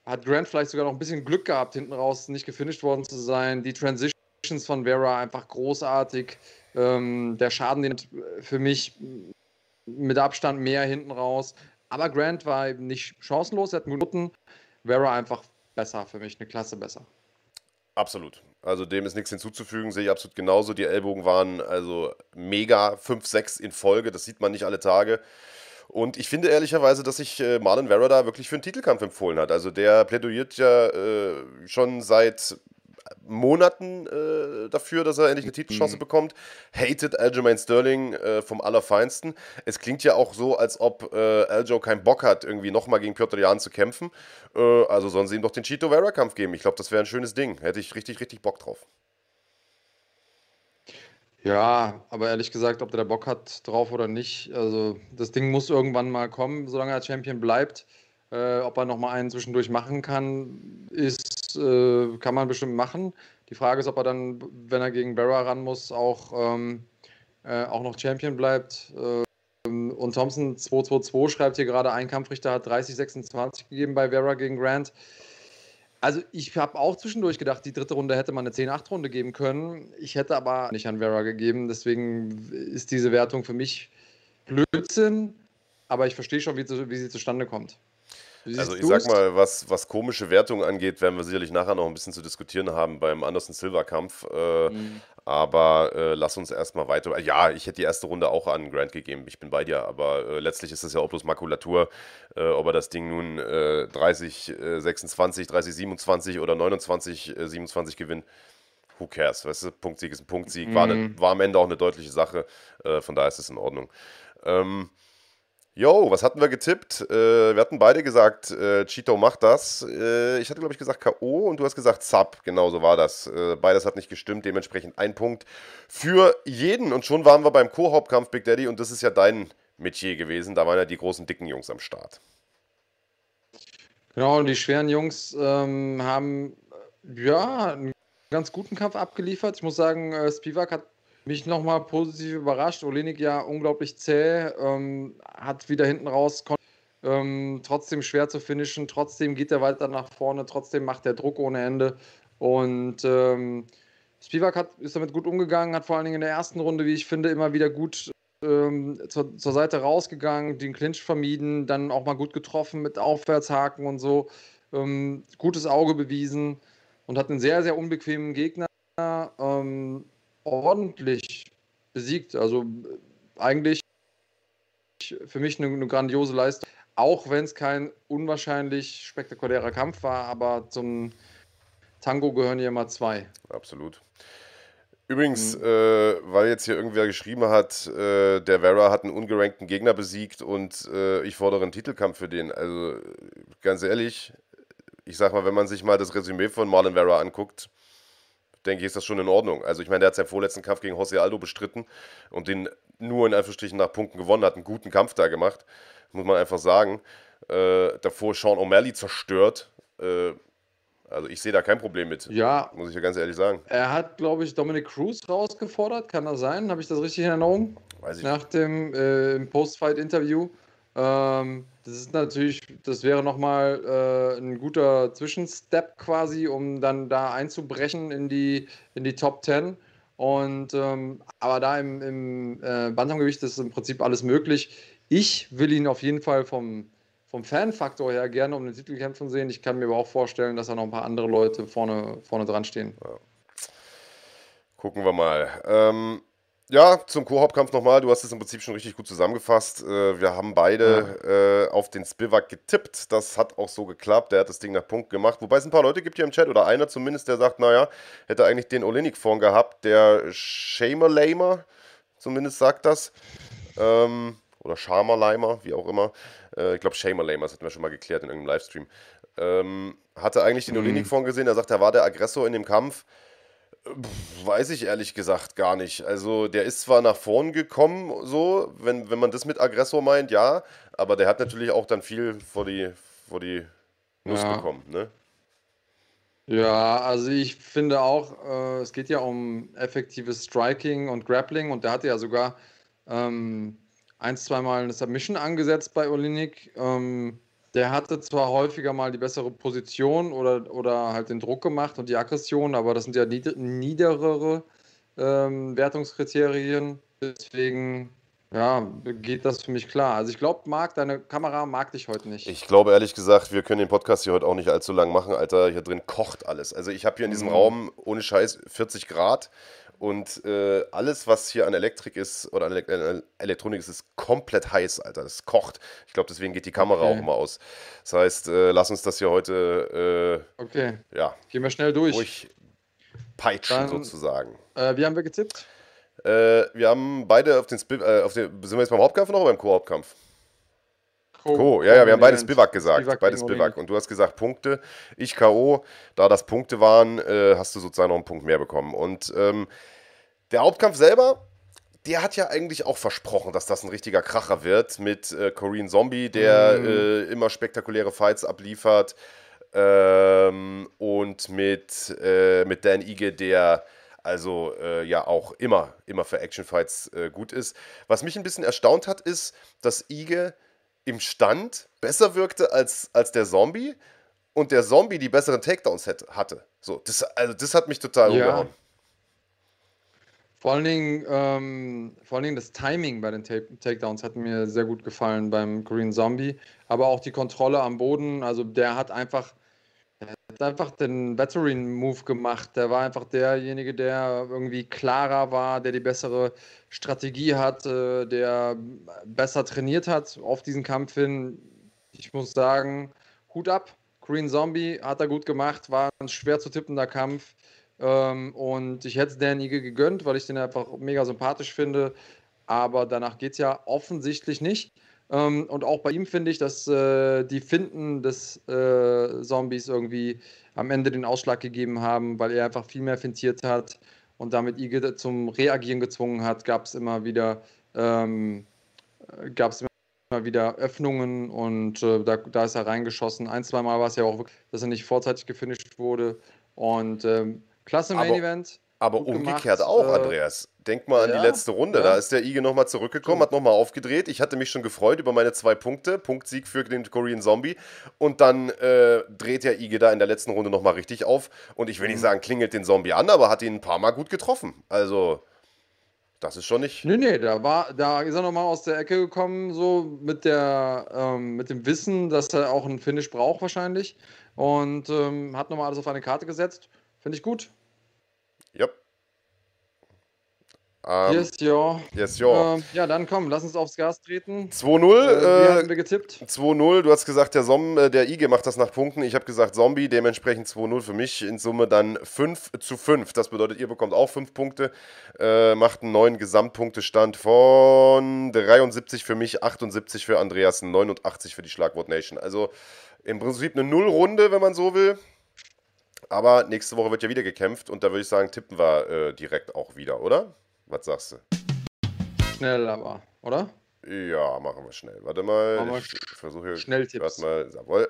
hat Grant vielleicht sogar noch ein bisschen Glück gehabt, hinten raus nicht gefinisht worden zu sein. Die Transitions von Vera einfach großartig. Ähm, der Schaden, den für mich mit Abstand mehr hinten raus. Aber Grant war eben nicht chancenlos, er hat einen guten. Vera einfach besser für mich, eine Klasse besser. Absolut. Also dem ist nichts hinzuzufügen, sehe ich absolut genauso. Die Ellbogen waren also mega, 5, 6 in Folge, das sieht man nicht alle Tage. Und ich finde ehrlicherweise, dass sich äh, Marlon Vera da wirklich für einen Titelkampf empfohlen hat. Also der plädiert ja äh, schon seit Monaten äh, dafür, dass er endlich eine Titelchance bekommt. Hated Aljamain Sterling äh, vom Allerfeinsten. Es klingt ja auch so, als ob äh, Aljo keinen Bock hat, irgendwie nochmal gegen Piotr Jan zu kämpfen. Äh, also sollen sie ihm doch den Chito Vera-Kampf geben. Ich glaube, das wäre ein schönes Ding. Hätte ich richtig, richtig Bock drauf. Ja, aber ehrlich gesagt, ob der da Bock hat drauf oder nicht, also das Ding muss irgendwann mal kommen, solange er Champion bleibt. Äh, ob er nochmal einen zwischendurch machen kann, ist, äh, kann man bestimmt machen. Die Frage ist, ob er dann, wenn er gegen Barra ran muss, auch, ähm, äh, auch noch Champion bleibt. Ähm, und Thompson 222 schreibt hier gerade, ein Kampfrichter hat 30-26 gegeben bei Vera gegen Grant. Also ich habe auch zwischendurch gedacht, die dritte Runde hätte man eine 10-8-Runde geben können. Ich hätte aber nicht an Vera gegeben. Deswegen ist diese Wertung für mich Blödsinn. Aber ich verstehe schon, wie, wie sie zustande kommt. Also ich sag mal, was, was komische Wertungen angeht, werden wir sicherlich nachher noch ein bisschen zu diskutieren haben beim Anderson Silver Kampf. Äh, Mhm. Aber äh, lass uns erstmal weiter. Ja, ich hätte die erste Runde auch an Grant gegeben. Ich bin bei dir, aber äh, letztlich ist es ja auch bloß Makulatur, äh, ob er das Ding nun äh, 30, äh, 26, 30, 27 oder 29, äh, 27 gewinnt. Who cares? Weißt du, Punktsieg ist ein Punktsieg. War, ne, war am Ende auch eine deutliche Sache. Äh, von daher ist es in Ordnung. Ähm, Jo, was hatten wir getippt? Äh, wir hatten beide gesagt, äh, Cheeto macht das. Äh, ich hatte, glaube ich, gesagt K.O. und du hast gesagt Sub. Genau so war das. Äh, beides hat nicht gestimmt, dementsprechend ein Punkt für jeden. Und schon waren wir beim Co-Hauptkampf Big Daddy und das ist ja dein Metier gewesen. Da waren ja die großen, dicken Jungs am Start. Genau, und die schweren Jungs ähm, haben ja einen ganz guten Kampf abgeliefert. Ich muss sagen, äh, Spivak hat mich nochmal positiv überrascht. Olenik ja unglaublich zäh, ähm, hat wieder hinten raus, ähm, trotzdem schwer zu finishen, trotzdem geht er weiter nach vorne, trotzdem macht er Druck ohne Ende. Und ähm, Spivak hat, ist damit gut umgegangen, hat vor allen Dingen in der ersten Runde, wie ich finde, immer wieder gut ähm, zur, zur Seite rausgegangen, den Clinch vermieden, dann auch mal gut getroffen mit Aufwärtshaken und so. Ähm, gutes Auge bewiesen und hat einen sehr, sehr unbequemen Gegner ähm, ordentlich besiegt. Also äh, eigentlich für mich eine, eine grandiose Leistung, auch wenn es kein unwahrscheinlich spektakulärer Kampf war, aber zum Tango gehören hier immer zwei. Absolut. Übrigens, äh, weil jetzt hier irgendwer geschrieben hat, äh, der Vera hat einen ungerankten Gegner besiegt und äh, ich fordere einen Titelkampf für den. Also ganz ehrlich, ich sag mal, wenn man sich mal das Resümee von Marlon Vera anguckt, denke ich, ist das schon in Ordnung. Also ich meine, der hat seinen vorletzten Kampf gegen José Aldo bestritten und den nur in Anführungsstrichen nach Punkten gewonnen, hat einen guten Kampf da gemacht, muss man einfach sagen. Äh, davor Sean O'Malley zerstört. Äh, also ich sehe da kein Problem mit, Ja, muss ich ja ganz ehrlich sagen. er hat, glaube ich, Dominic Cruz rausgefordert. Kann das sein? Habe ich das richtig in Erinnerung? Weiß ich Nach dem äh, Post-Fight-Interview. Ähm, das ist natürlich, das wäre nochmal äh, ein guter Zwischenstep quasi, um dann da einzubrechen in die, in die Top 10. Und ähm, aber da im, im äh, Bantamgewicht ist im Prinzip alles möglich. Ich will ihn auf jeden Fall vom, vom Fan-Faktor her gerne um den Titel kämpfen sehen. Ich kann mir aber auch vorstellen, dass da noch ein paar andere Leute vorne, vorne dran stehen. Gucken wir mal. Ähm, ja, zum Co-Hauptkampf nochmal. Du hast es im Prinzip schon richtig gut zusammengefasst. Äh, wir haben beide äh, auf den Spivak getippt. Das hat auch so geklappt. Der hat das Ding nach Punkt gemacht. Wobei es ein paar Leute gibt hier im Chat, oder einer zumindest, der sagt, naja, hätte eigentlich den Olinik vorn gehabt. Der Shamer-Lamer, zumindest sagt das. Ähm, oder Shamer-Lamer, wie auch immer. Äh, ich glaube, Shamer-Lamer, das hatten wir schon mal geklärt in irgendeinem Livestream. Ähm, hatte eigentlich den Olinik vorn gesehen. Er sagt, er war der Aggressor in dem Kampf. Weiß ich ehrlich gesagt gar nicht. Also der ist zwar nach vorn gekommen, so, wenn, wenn man das mit Aggressor meint, ja, aber der hat natürlich auch dann viel vor die, vor die Nuss Ja. bekommen, ne? Ja, also ich finde auch, äh, es geht ja um effektives Striking und Grappling und der hatte ja sogar ähm, ein, zweimal eine Submission angesetzt bei Olinik. Ähm, der hatte zwar häufiger mal die bessere Position oder, oder halt den Druck gemacht und die Aggression, aber das sind ja nied niederere ähm, Wertungskriterien. Deswegen, ja, geht das für mich klar. Also ich glaube, Marc, deine Kamera mag dich heute nicht. Ich glaube ehrlich gesagt, wir können den Podcast hier heute auch nicht allzu lang machen, Alter. Hier drin kocht alles. Also ich habe hier in diesem Raum ohne Scheiß 40 Grad und äh, alles, was hier an Elektrik ist oder an Elek äh, Elektronik ist, ist komplett heiß, Alter. Das kocht. Ich glaube, deswegen geht die Kamera Okay. auch immer aus. Das heißt, äh, lass uns das hier heute, Okay, äh, ja, gehen wir schnell durch. ruhig peitschen Dann- sozusagen. Äh, wie haben wir getippt? Äh, wir haben beide auf den, Spi äh, auf den, sind wir jetzt beim Hauptkampf noch oder beim Co-Hauptkampf? Co, ja, ja, wir haben beide Spivak gesagt. Spivak beide gegen Spivak. Olenek. Und du hast gesagt Punkte. Ich K.O. Da das Punkte waren, hast du sozusagen noch einen Punkt mehr bekommen. Und ähm, der Hauptkampf selber, der hat ja eigentlich auch versprochen, dass das ein richtiger Kracher wird mit äh, Korean Zombie, der Mhm. äh, immer spektakuläre Fights abliefert. Ähm, und mit, äh, mit Dan Ige, der also äh, ja auch immer, immer für Actionfights äh, gut ist. Was mich ein bisschen erstaunt hat, ist, dass Ige im Stand besser wirkte als, als der Zombie und der Zombie die besseren Takedowns hätte, hatte. So, das, also das hat mich total Ja. umgehauen. Vor allen Dingen, ähm, vor allen Dingen das Timing bei den Ta Takedowns hat mir sehr gut gefallen beim Green Zombie, aber auch die Kontrolle am Boden. Also der hat einfach, der hat einfach den Veteran-Move gemacht. Der war einfach derjenige, der irgendwie klarer war, der die bessere Strategie hat, äh, der besser trainiert hat auf diesen Kampf hin. Ich muss sagen, Hut ab. Green Zombie hat er gut gemacht, war ein schwer zu tippender Kampf. Ähm, und ich hätte es Dan Ige gegönnt, weil ich den einfach mega sympathisch finde. Aber danach geht es ja offensichtlich nicht. Ähm, und auch bei ihm finde ich, dass äh, die Finden des äh, Zombies irgendwie am Ende den Ausschlag gegeben haben, weil er einfach viel mehr fintiert hat und damit Ige zum Reagieren gezwungen hat, gab es immer wieder ähm, gab immer wieder Öffnungen und äh, da, da, ist er reingeschossen. Ein, zwei Mal war es ja auch wirklich, dass er nicht vorzeitig gefinisht wurde. Und ähm, Klasse Main Aber- Event. Aber umgekehrt gemacht, auch, äh, Andreas. Denk mal an ja, die letzte Runde. ja. Da ist der Ige nochmal zurückgekommen, hat nochmal aufgedreht. Ich hatte mich schon gefreut über meine zwei Punkte. Punktsieg für den Korean Zombie. Und dann äh, dreht der Ige da in der letzten Runde nochmal richtig auf. Und ich will Mhm. nicht sagen, klingelt den Zombie an, aber hat ihn ein paar Mal gut getroffen. Also, das ist schon nicht. Nee, nee, da, war, da ist er nochmal aus der Ecke gekommen, so mit, der, ähm, mit dem Wissen, dass er auch einen Finish braucht wahrscheinlich. Und ähm, hat nochmal alles auf eine Karte gesetzt. Finde ich gut. Ja. Ähm, yes, ja. yes, ja. Ähm, ja, dann komm, lass uns aufs Gas treten. 2-0. Äh, wie Äh, haben wir getippt? 2-0, du hast gesagt, der, Som äh, der Ige macht das nach Punkten. Ich habe gesagt Zombie, dementsprechend 2-0 für mich. In Summe dann 5 zu 5. Das bedeutet, ihr bekommt auch 5 Punkte. Äh, macht einen neuen Gesamtpunktestand von 73 für mich, 78 für Andreas, 89 für die Schlagwort Nation. Also im Prinzip eine Nullrunde, wenn man so will. Aber nächste Woche wird ja wieder gekämpft und da würde ich sagen, tippen wir äh, direkt auch wieder, oder? Was sagst du? Schnell aber, oder? Ja, machen wir schnell. Warte mal. Machen ich versuche hier. Schnelltipps. Warte mal. Jawohl.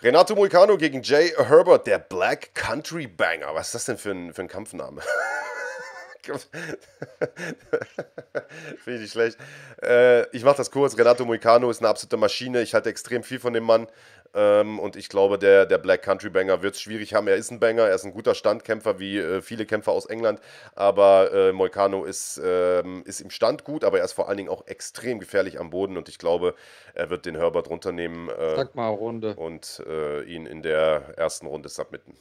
Renato Moicano gegen Jay Herbert, der Black Country Banger. Was ist das denn für ein, für ein Kampfname? (laughs) (laughs) Finde ich nicht schlecht. Äh, ich mache das kurz. Renato Moicano ist eine absolute Maschine. Ich halte extrem viel von dem Mann. Ähm, und ich glaube, der, der Black Country Banger wird es schwierig haben. Er ist ein Banger, er ist ein guter Standkämpfer, wie äh, viele Kämpfer aus England. Aber äh, Moicano ist, ähm, ist im Stand gut, aber er ist vor allen Dingen auch extrem gefährlich am Boden. Und ich glaube, er wird den Herbert runternehmen äh, Sag mal Runde. und äh, ihn in der ersten Runde submitten.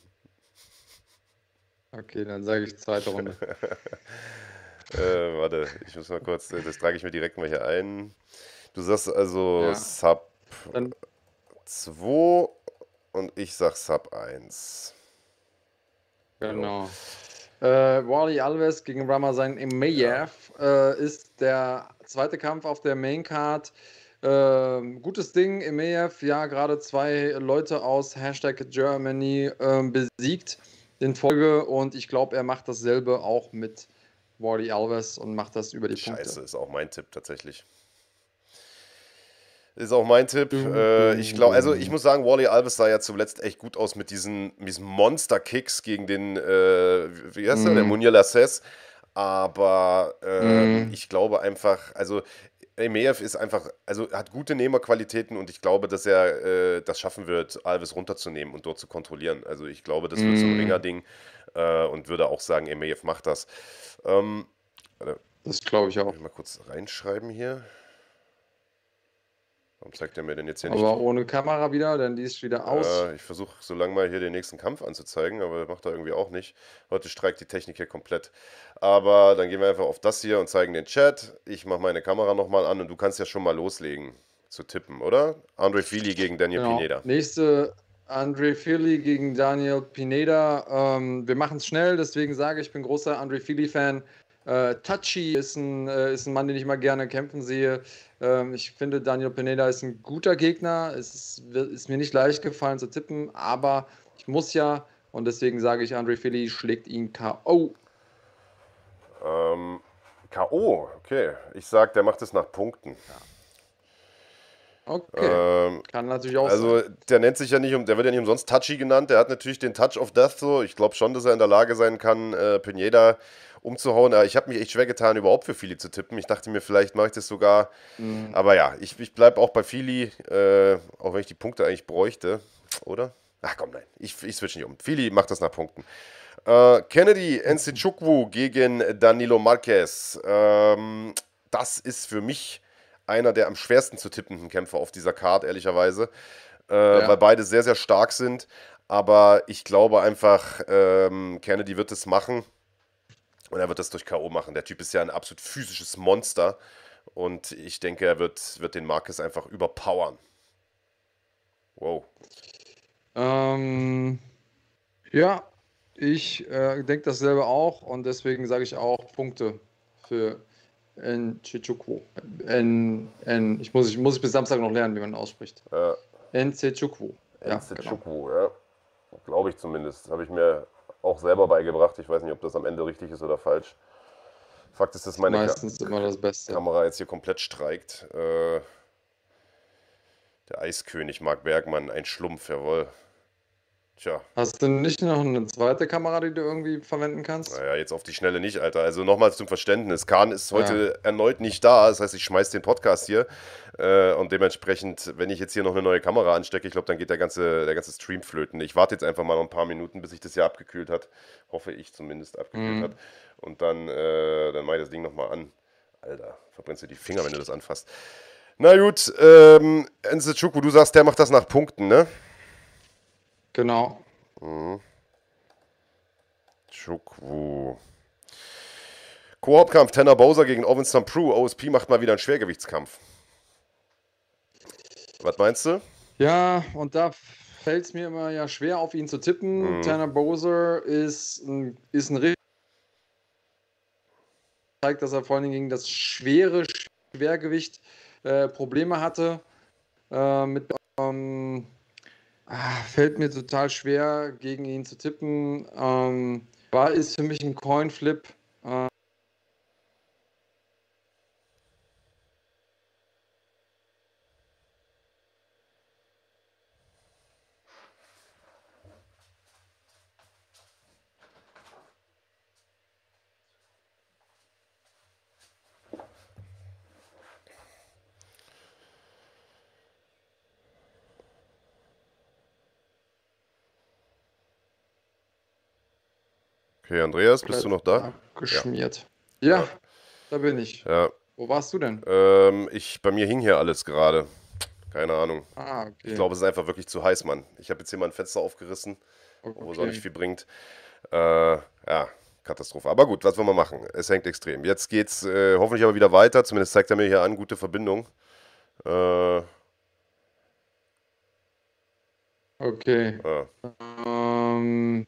Okay, dann sage ich zweite Runde. (laughs) Äh, warte, ich muss mal kurz, das trage ich mir direkt mal hier ein. Du sagst also Ja. Sub Dann 2 und ich sag Sub 1. Genau. Äh, Wally Alves gegen Ramazan Imayev äh, ist der zweite Kampf auf der Main Card. Ähm, gutes Ding, Imayev, ja, gerade zwei Leute aus Hashtag Germany ähm, besiegt in Folge und ich glaube, er macht dasselbe auch mit Wally Alves und macht das über die Scheiße, Punkte. ist auch mein Tipp tatsächlich. Ist auch mein Tipp. Äh, ich glaube, also ich muss sagen, Wally Alves sah ja zuletzt echt gut aus mit diesen, diesen Monster-Kicks gegen den, äh, wie heißt der, der Mhm. Muniel Assess. Aber äh, Mhm. ich glaube einfach, also Emeev ist einfach, also hat gute Nehmerqualitäten und ich glaube, dass er äh, das schaffen wird, Alves runterzunehmen und dort zu kontrollieren. Also ich glaube, das wird so ein Mhm. Ringerding äh, und würde auch sagen, Emeev macht das. Ähm, Das glaube ich auch. ich mal kurz reinschreiben hier. Warum zeigt er mir denn jetzt hier nicht? Aber ohne Kamera wieder, denn die ist wieder aus. Ja, ich versuche so lange mal hier den nächsten Kampf anzuzeigen, aber macht er irgendwie auch nicht. Heute streikt die Technik hier komplett. Aber dann gehen wir einfach auf das hier und zeigen den Chat. Ich mache meine Kamera nochmal an und du kannst ja schon mal loslegen zu tippen, oder? Andre Fili gegen Daniel Genau. Pineda. Nächste Andre Fili gegen Daniel Pineda. Ähm, wir machen es schnell, deswegen sage ich, ich bin großer Andre Fili-Fan. Äh, Tachi ist ein, äh, ist ein Mann, den ich mal gerne kämpfen sehe. Ähm, ich finde, Daniel Pineda ist ein guter Gegner. Es ist, ist mir nicht leicht gefallen zu tippen, aber ich muss ja und deswegen sage ich, Andre Fili schlägt ihn K.O. Ähm, K.O., okay. Ich sag, der macht es nach Punkten. Okay, Ähm, kann natürlich auch Also sein. der nennt sich ja nicht, um, der wird ja nicht umsonst Touchy genannt. Der hat natürlich den Touch of Death so. Ich glaube schon, dass er in der Lage sein kann, äh, Pineda umzuhauen. Ich habe mich echt schwer getan, überhaupt für Philly zu tippen. Ich dachte mir, vielleicht mache ich das sogar. Mhm. Aber ja, ich, ich bleibe auch bei Philly, äh, auch wenn ich die Punkte eigentlich bräuchte, oder? Ach komm, nein, ich, ich switch nicht um. Philly macht das nach Punkten. Äh, Kennedy Nzechukwu gegen Danilo Marquez. Ähm, das ist für mich einer der am schwersten zu tippenden Kämpfer auf dieser Card, ehrlicherweise. Äh, Ja. Weil beide sehr, sehr stark sind. Aber ich glaube einfach, ähm, Kennedy wird es machen. Und er wird das durch K.O. machen. Der Typ ist ja ein absolut physisches Monster. Und ich denke, er wird, wird den Marquez einfach überpowern. Wow. Ähm, ja, ich äh, denke dasselbe auch und deswegen sage ich auch Punkte für Nchechukwu. N, N, ich muss, ich muss bis Samstag noch lernen, wie man ausspricht. Ja. Nchechukwu. Ja, genau. Nzechukwu, ja. Glaube ich zumindest. Habe ich mir auch selber beigebracht. Ich weiß nicht, ob das am Ende richtig ist oder falsch. Fakt ist, dass meine Ka Meistens immer das Beste. Kamera jetzt hier komplett streikt. Äh, der Eiskönig Marc Bergmann, ein Schlumpf, jawohl. Tja, Hast du nicht noch eine zweite Kamera, die du irgendwie verwenden kannst? naja, jetzt auf die Schnelle nicht, Alter. Also nochmals zum Verständnis. Kahn ist heute erneut nicht da. Das heißt, ich schmeiß den Podcast hier. Äh, und dementsprechend, wenn ich jetzt hier noch eine neue Kamera anstecke, ich glaube, dann geht der ganze, der ganze Stream flöten. Ich warte jetzt einfach mal noch ein paar Minuten, bis sich das hier abgekühlt hat. Hoffe ich zumindest abgekühlt Mhm. hat. Und dann, äh, dann mach ich das Ding nochmal an. Alter, verbrennst du die Finger, wenn du das anfasst. Na gut, ähm, Enze Chukwu, du sagst, der macht das nach Punkten, ne? Genau. Chukwu. Koop-Kampf, Tanner Bowser gegen Owen Prue. OSP macht mal wieder einen Schwergewichtskampf. Was meinst du? Ja, und da fällt es mir immer ja schwer, auf ihn zu tippen. Mhm. Tanner Bowser ist ein, ist ein richtig. zeigt, dass er vor allen Dingen gegen das schwere Schwergewicht äh, Probleme hatte. Äh, mit, ah, fällt mir total schwer, gegen ihn zu tippen. Ähm, war ist für mich ein Coinflip. Äh, Okay, Andreas, bist du noch da? Geschmiert. Ja. Ja. da bin ich. Ja, Wo warst du denn? ähm, ich, bei mir hing hier alles gerade. Keine Ahnung. Ah, okay. Ich glaube, es ist einfach wirklich zu heiß, Mann. Ich habe jetzt hier mal ein Fenster aufgerissen, wo es auch Okay. nicht viel bringt. Äh, ja, Katastrophe. Aber gut, was wollen wir machen? Es hängt extrem. Jetzt geht's äh, hoffentlich aber wieder weiter. Zumindest zeigt er mir hier an, gute Verbindung. Äh, Okay. ja. Ähm,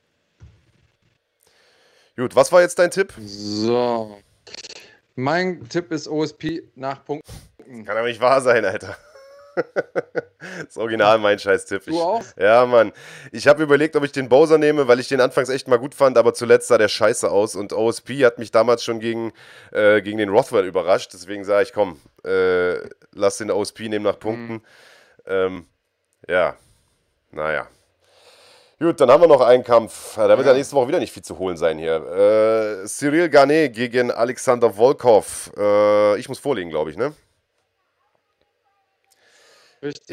Gut, was war jetzt dein Tipp? so. Mein Tipp ist OSP nach Punkten. Kann aber nicht wahr sein, Alter. (laughs) das Original mein Scheiß-Tipp. Du Ich- auch? Ja, Mann. Ich habe überlegt, ob ich den Bowser nehme, weil ich den anfangs echt mal gut fand, aber zuletzt sah der scheiße aus und OSP hat mich damals schon gegen, äh, gegen den Rothwell überrascht. Deswegen sage ich, komm, äh, lass den OSP nehmen nach Punkten. Ähm, ja, naja. Gut, dann haben wir noch einen Kampf. Da wird ja. Ja. nächste Woche wieder nicht viel zu holen sein hier. Äh, Cyril Garnet gegen Alexander Volkov. Äh, ich muss vorlegen, glaube ich, ne? Richtig.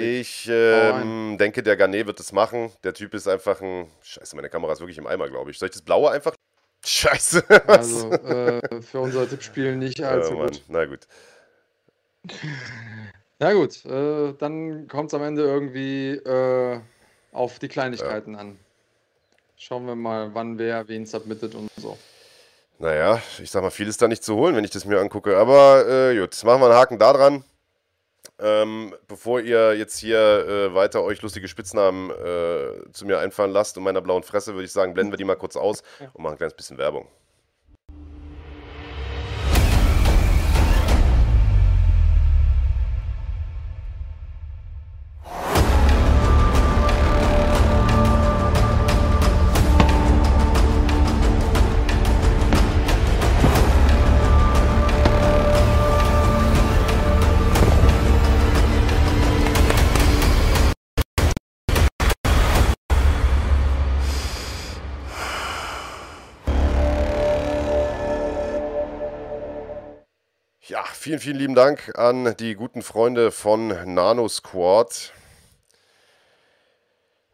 Ich ähm, denke, der Garnet wird es machen. Der Typ ist einfach ein. Scheiße, meine Kamera ist wirklich im Eimer, glaube ich. Soll ich das Blaue einfach. (laughs) Scheiße. Also äh, für unser Tippspiel nicht (laughs) allzu oh, Mann. gut. Na gut. (laughs) Ja gut, äh, dann kommt es am Ende irgendwie äh, auf die Kleinigkeiten an. Schauen wir mal, wann wer wen submittet und so. Naja, ich sag mal, viel ist da nicht zu holen, wenn ich das mir angucke. Aber äh, gut, machen wir einen Haken da dran. Ähm, bevor ihr jetzt hier äh, weiter euch lustige Spitznamen äh, zu mir einfallen lasst und meiner blauen Fresse, würde ich sagen, blenden wir die mal kurz aus und machen ein kleines bisschen Werbung. Vielen, vielen lieben Dank an die guten Freunde von Nano Squad.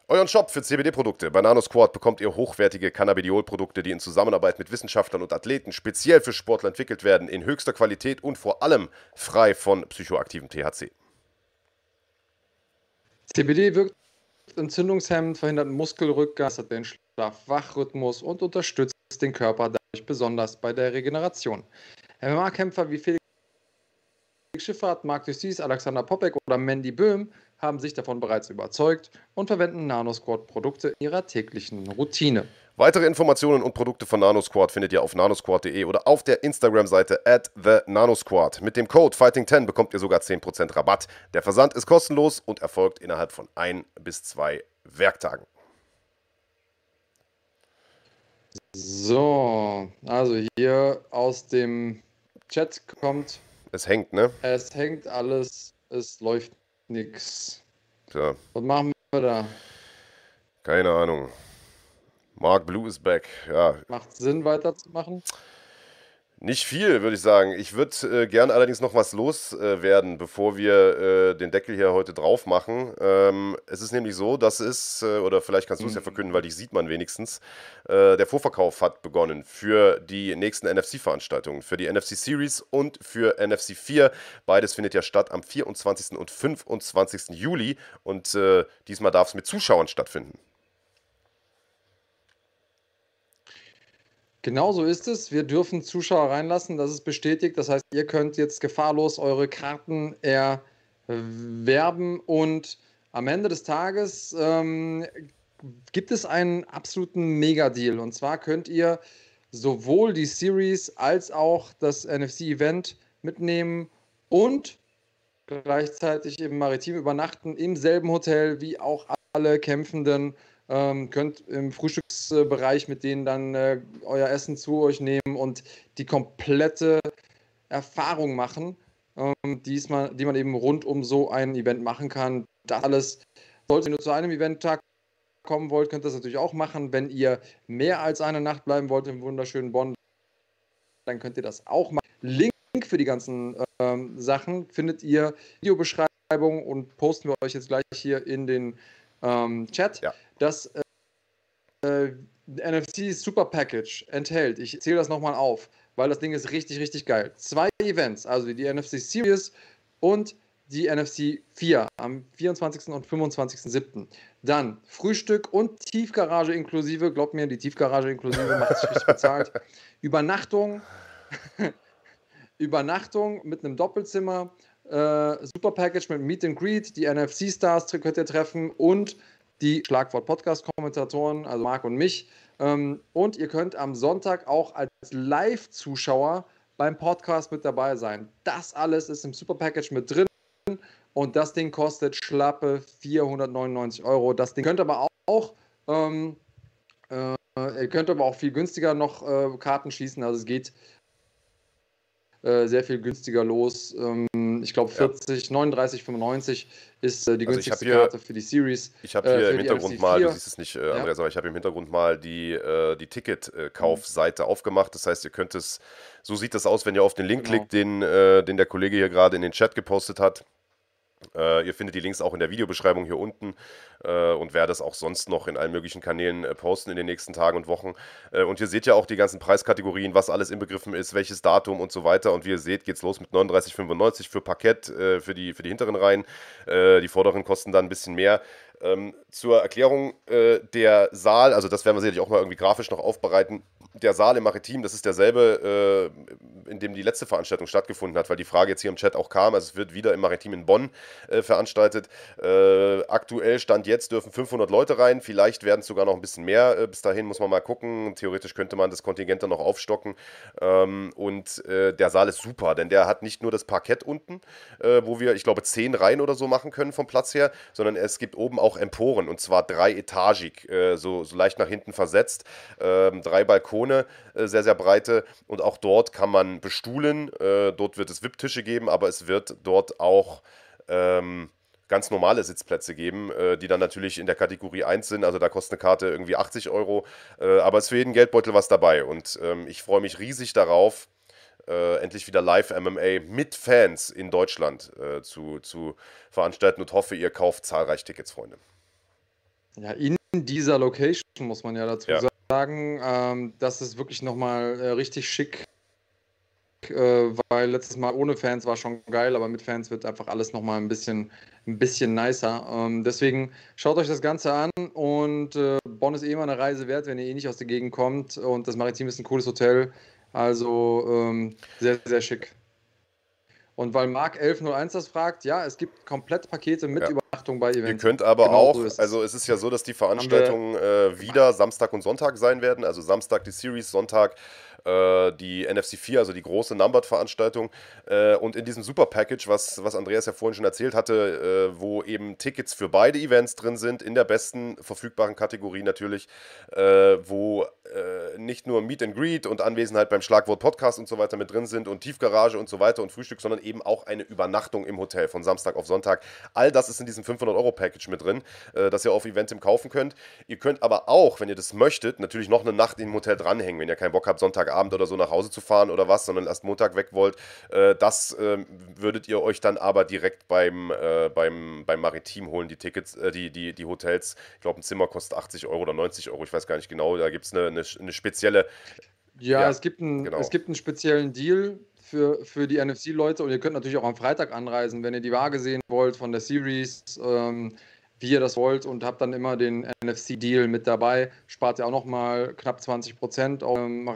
Euren Shop für CBD-Produkte. Bei NanoSquad bekommt ihr hochwertige Cannabidiol-Produkte, die in Zusammenarbeit mit Wissenschaftlern und Athleten speziell für Sportler entwickelt werden, in höchster Qualität und vor allem frei von psychoaktivem THC. CBD wirkt entzündungshemmend, verhindert Muskelrückgang, hat den Schlaf-Wach-Rhythmus und unterstützt den Körper dadurch besonders bei der Regeneration. MMA-Kämpfer wie Felix Schifffahrt, Marc Dussis, Alexander Popek oder Mandy Böhm haben sich davon bereits überzeugt und verwenden NanoSquad-Produkte in ihrer täglichen Routine. Weitere Informationen und Produkte von NanoSquad findet ihr auf nanosquad.de oder auf der Instagram-Seite at the NanoSquad. Mit dem Code Fighting10 bekommt ihr sogar 10% Rabatt. Der Versand ist kostenlos und erfolgt innerhalb von ein bis zwei Werktagen. So, also hier aus dem Chat kommt, Es hängt, ne? es hängt alles, es läuft nichts. Tja, Was machen wir da? keine Ahnung. Mark Blue is back. Ja, Macht Sinn weiterzumachen? Nicht viel, würde ich sagen. Ich würde äh, gern allerdings noch was loswerden, äh, bevor wir äh, den Deckel hier heute drauf machen. Ähm, es ist nämlich so, dass es, äh, oder vielleicht kannst du es ja verkünden, weil dich sieht man wenigstens, äh, der Vorverkauf hat begonnen für die nächsten NFC-Veranstaltungen, für die NFC Series und für NFC 4. Beides findet ja statt am 24. und 25. Juli und äh, diesmal darf es mit Zuschauern stattfinden. Genau so ist es. Wir dürfen Zuschauer reinlassen. Das ist bestätigt. Das heißt, ihr könnt jetzt gefahrlos eure Karten erwerben und am Ende des Tages ähm, gibt es einen absoluten Mega-Deal. Und zwar könnt ihr sowohl die Series als auch das NFC-Event mitnehmen und gleichzeitig im Maritim übernachten, im selben Hotel wie auch alle Kämpfenden. Ähm, könnt im Frühstücksbereich mit denen dann äh, euer Essen zu euch nehmen und die komplette Erfahrung machen, ähm, diesmal, die man eben rund um so ein Event machen kann. Das alles, sollte ihr nur zu einem Eventtag kommen wollt, könnt ihr das natürlich auch machen. Wenn ihr mehr als eine Nacht bleiben wollt im wunderschönen Bonn, dann könnt ihr das auch machen. Link für die ganzen ähm, Sachen findet ihr in der Videobeschreibung und posten wir euch jetzt gleich hier in den ähm, Chat. Ja. Das äh, NFC Super Package enthält, ich zähle das nochmal auf, weil das Ding ist richtig, richtig geil. Zwei Events, also die NFC Series und die NFC 4 am 24. und 25.07. Dann Frühstück und Tiefgarage inklusive. Glaubt mir, die Tiefgarage inklusive macht sich richtig bezahlt. (laughs) Übernachtung. (laughs) Übernachtung mit einem Doppelzimmer. Äh, Super Package mit Meet and Greet. Die NFC Stars könnt ihr treffen und die Schlagwort Podcast-Kommentatoren, also Marc und mich. Ähm, und ihr könnt am Sonntag auch als Live-Zuschauer beim Podcast mit dabei sein. Das alles ist im Super Package mit drin. Und das Ding kostet schlappe 499 Euro. Das Ding könnt aber auch, ähm, äh, ihr könnt aber auch viel günstiger noch äh, Karten schließen. Also es geht äh, sehr viel günstiger los. Ähm, ich glaube 40, 39, 95 ist äh, die Also günstigste hier- Karte für die Series. Ich habe Äh, hier im Hintergrund mal, du 4. siehst es nicht, äh, Andreas, aber ich habe im Hintergrund mal die, äh, die Ticket-Kaufseite aufgemacht. Das heißt, ihr könnt es, so sieht das aus, wenn ihr auf den Link Genau. klickt, den, den der Kollege hier gerade in den Chat gepostet hat. Äh, ihr findet die Links auch in der Videobeschreibung hier unten äh, und werde es auch sonst noch in allen möglichen Kanälen äh, posten in den nächsten Tagen und Wochen. Äh, und ihr seht ja auch die ganzen Preiskategorien, was alles inbegriffen ist, welches Datum und so weiter. Und wie ihr seht, geht es los mit 39,95 für Parkett, äh, für, die, für die hinteren Reihen. Äh, die vorderen kosten dann ein bisschen mehr. Ähm, zur Erklärung, äh, der Saal, also das werden wir sicherlich auch mal irgendwie grafisch noch aufbereiten. Der Saal im Maritim, das ist derselbe, äh, in dem die letzte Veranstaltung stattgefunden hat, weil die Frage jetzt hier im Chat auch kam. Also es wird wieder im Maritim in Bonn äh, veranstaltet. Äh, aktuell Stand jetzt dürfen 500 Leute rein. Vielleicht werden es sogar noch ein bisschen mehr. Äh, bis dahin muss man mal gucken. Theoretisch könnte man das Kontingent dann noch aufstocken. Ähm, und äh, der Saal ist super, denn der hat nicht nur das Parkett unten, wo wir, ich glaube, 10 Reihen oder so machen können vom Platz her, sondern es gibt oben auch Emporen und zwar dreietagig, äh, so, so leicht nach hinten versetzt. Ähm, drei Balkone, äh, sehr, sehr breite und auch dort kann man bestuhlen. Äh, dort wird es VIP-Tische geben, aber es wird dort auch. Ähm, ganz normale Sitzplätze geben, äh, die dann natürlich in der Kategorie 1 sind. Also da kostet eine Karte irgendwie 80 Euro, äh, aber es ist für jeden Geldbeutel was dabei. Und ähm, ich freue mich riesig darauf, äh, endlich wieder Live-MMA mit Fans in Deutschland äh, zu, zu veranstalten und hoffe, ihr kauft zahlreich Tickets, Freunde. Ja, in dieser Location muss man ja dazu Ja. sagen, ähm, das ist wirklich nochmal äh, richtig schick, äh, weil letztes Mal ohne Fans war schon geil, aber mit Fans wird einfach alles nochmal ein bisschen, ein bisschen nicer. Ähm, deswegen schaut euch das Ganze an und äh, Bonn ist eh immer eine Reise wert, wenn ihr eh nicht aus der Gegend kommt und das Maritim ist ein cooles Hotel, also ähm, sehr, sehr schick. Und weil Mark 1101 das fragt, ja, es gibt komplett Pakete mit Ja. Übernachtung bei Ihr Events. könnt aber Genau auch, so also es ist ja so, dass die Veranstaltungen äh, wieder Samstag und Sonntag sein werden. Also Samstag die Series, Sonntag äh, die NFC 4, also die große Numbered-Veranstaltung. Äh, und in diesem Super Package, was, was Andreas ja vorhin schon erzählt hatte, äh, wo eben Tickets für beide Events drin sind, in der besten verfügbaren Kategorie natürlich, äh, wo äh, nicht nur Meet and Greet und Anwesenheit beim Schlagwort Podcast und so weiter mit drin sind und Tiefgarage und so weiter und Frühstück, sondern eben auch eine Übernachtung im Hotel von Samstag auf Sonntag. All das ist in diesem 500-Euro-Package mit drin, das ihr auf Eventim kaufen könnt. Ihr könnt aber auch, wenn ihr das möchtet, natürlich noch eine Nacht im Hotel dranhängen, wenn ihr keinen Bock habt, Sonntagabend oder so nach Hause zu fahren oder was, sondern erst Montag weg wollt. Äh, das äh, würdet ihr euch dann aber direkt beim, äh, beim, beim Maritim holen, die Tickets, äh, die, die, die Hotels. Ich glaube, ein Zimmer kostet 80 Euro oder 90 Euro, ich weiß gar nicht genau. Da gibt es eine, eine, eine spezielle Ja, Ja, es, gibt einen, genau. es gibt einen speziellen Deal für, für die NFC-Leute und ihr könnt natürlich auch am Freitag anreisen, wenn ihr die Waage sehen wollt von der Series, ähm, wie ihr das wollt und habt dann immer den NFC-Deal mit dabei. Spart ihr auch nochmal knapp 20% auf ähm,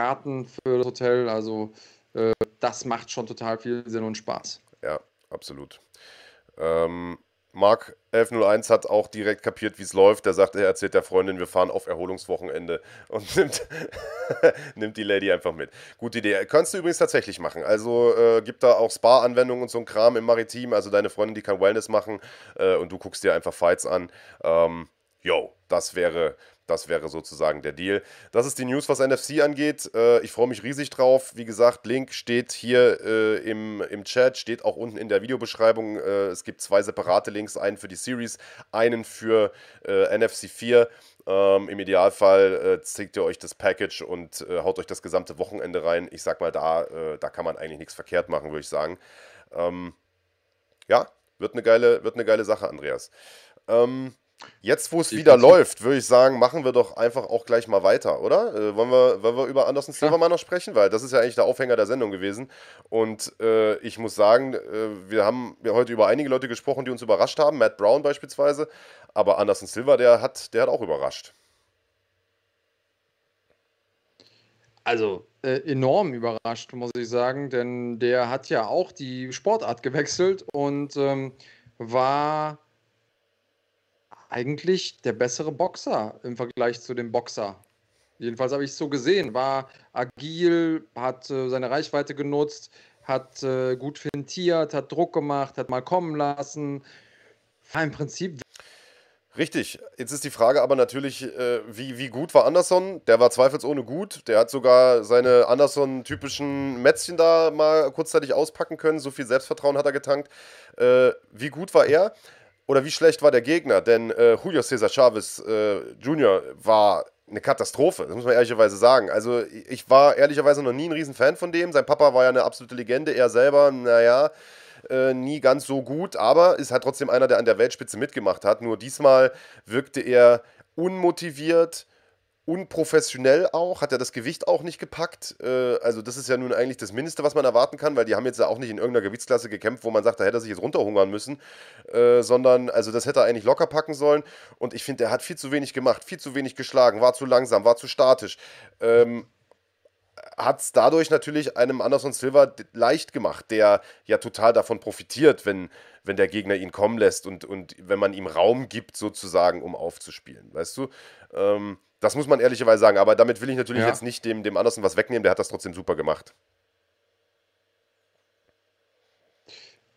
Raten für das Hotel. Also äh, das macht schon total viel Sinn und Spaß. Ja, absolut. Ähm, Mark 1101 hat auch direkt kapiert, wie es läuft. Der sagt, er erzählt der Freundin, wir fahren auf Erholungswochenende und (laughs) nimmt, nimmt die Lady einfach mit. Gute Idee. Kannst du übrigens tatsächlich machen. Also äh, gibt da auch Spa-Anwendungen und so ein Kram im Maritim. Also deine Freundin, die kann Wellness machen äh, und du guckst dir einfach Fights an. Ähm, yo, das wäre, das wäre sozusagen der Deal. Das ist die News, was NFC angeht. Äh, ich freue mich riesig drauf. Wie gesagt, Link steht hier äh, im, im Chat, steht auch unten in der Videobeschreibung. Äh, es gibt zwei separate Links, einen für die Series, einen für äh, NFC 4. Ähm, Im Idealfall äh, zieht ihr euch das Package und äh, haut euch das gesamte Wochenende rein. Ich sag mal, da, äh, da kann man eigentlich nichts verkehrt machen, würde ich sagen. Ähm, ja, wird eine geile, wird eine geile Sache, Andreas. Ähm, jetzt, wo es wieder läuft, würde ich sagen, machen wir doch einfach auch gleich mal weiter, oder? Äh, wollen, wir, wollen wir über Anderson Silva mal noch sprechen? Weil das ist ja eigentlich der Aufhänger der Sendung gewesen. Und äh, ich muss sagen, äh, wir haben ja heute über einige Leute gesprochen, die uns überrascht haben. Matt Brown beispielsweise. Aber Anderson Silva, der hat, der hat auch überrascht. Also äh, enorm überrascht, muss ich sagen, denn der hat ja auch die Sportart gewechselt und ähm, war eigentlich der bessere Boxer im Vergleich zu dem Boxer. Jedenfalls habe ich es so gesehen. War agil, hat äh, seine Reichweite genutzt, hat äh, gut fintiert, hat Druck gemacht, hat mal kommen lassen. War im Prinzip Richtig. Jetzt ist die Frage aber natürlich, äh, wie, wie gut war Anderson? Der war zweifelsohne gut. Der hat sogar seine Anderson-typischen Mätzchen da mal kurzzeitig auspacken können. So viel Selbstvertrauen hat er getankt. Äh, wie gut war er? Oder wie schlecht war der Gegner? Denn äh, Julio Cesar Chavez äh, Jr. war eine Katastrophe, das muss man ehrlicherweise sagen. Also ich war ehrlicherweise noch nie ein Riesenfan von dem. Sein Papa war ja eine absolute Legende, er selber, naja, äh, nie ganz so gut, aber ist halt trotzdem einer, der an der Weltspitze mitgemacht hat. Nur diesmal wirkte er unmotiviert, unprofessionell auch, hat er das Gewicht auch nicht gepackt. Äh, also das ist ja nun eigentlich das Mindeste, was man erwarten kann, weil die haben jetzt ja auch nicht in irgendeiner Gewichtsklasse gekämpft, wo man sagt, da hätte er sich jetzt runterhungern müssen, äh, sondern also das hätte er eigentlich locker packen sollen. Und ich finde, er hat viel zu wenig gemacht, viel zu wenig geschlagen, war zu langsam, war zu statisch. Ähm, hat es dadurch natürlich einem Anderson Silva leicht gemacht, der ja total davon profitiert, wenn, wenn der Gegner ihn kommen lässt und, und wenn man ihm Raum gibt, sozusagen, um aufzuspielen. Weißt du? Ähm, das muss man ehrlicherweise sagen, aber damit will ich natürlich Ja. jetzt nicht dem, dem Anderson was wegnehmen, der hat das trotzdem super gemacht.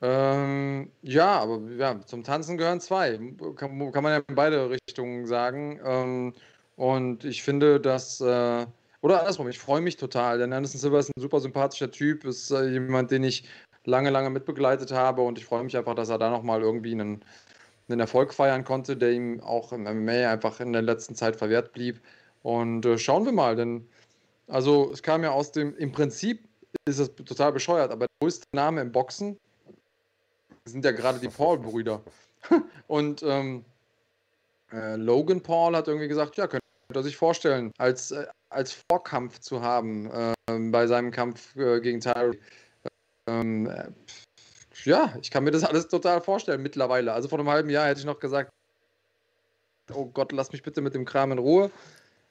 Ähm, ja, aber ja, zum Tanzen gehören zwei. Kann, kann man ja in beide Richtungen sagen. Ähm, und ich finde, dass, äh, oder andersrum, ich freue mich total, denn Anderson Silva ist ein super sympathischer Typ, ist äh, jemand, den ich lange, lange mitbegleitet habe und ich freue mich einfach, dass er da nochmal irgendwie einen, einen Erfolg feiern konnte, der ihm auch im MMA einfach in der letzten Zeit verwehrt blieb. Und äh, schauen wir mal, denn also es kam ja aus dem, im Prinzip ist es total bescheuert, aber der größte Name im Boxen sind ja gerade die Paul-Brüder. (laughs) Und ähm, Äh, Logan Paul hat irgendwie gesagt, ja, könnte er sich vorstellen, als, äh, als Vorkampf zu haben äh, bei seinem Kampf äh, gegen Tyre. Ähm, äh, ja, ich kann mir das alles total vorstellen mittlerweile. Also vor einem halben Jahr hätte ich noch gesagt, oh Gott, lass mich bitte mit dem Kram in Ruhe.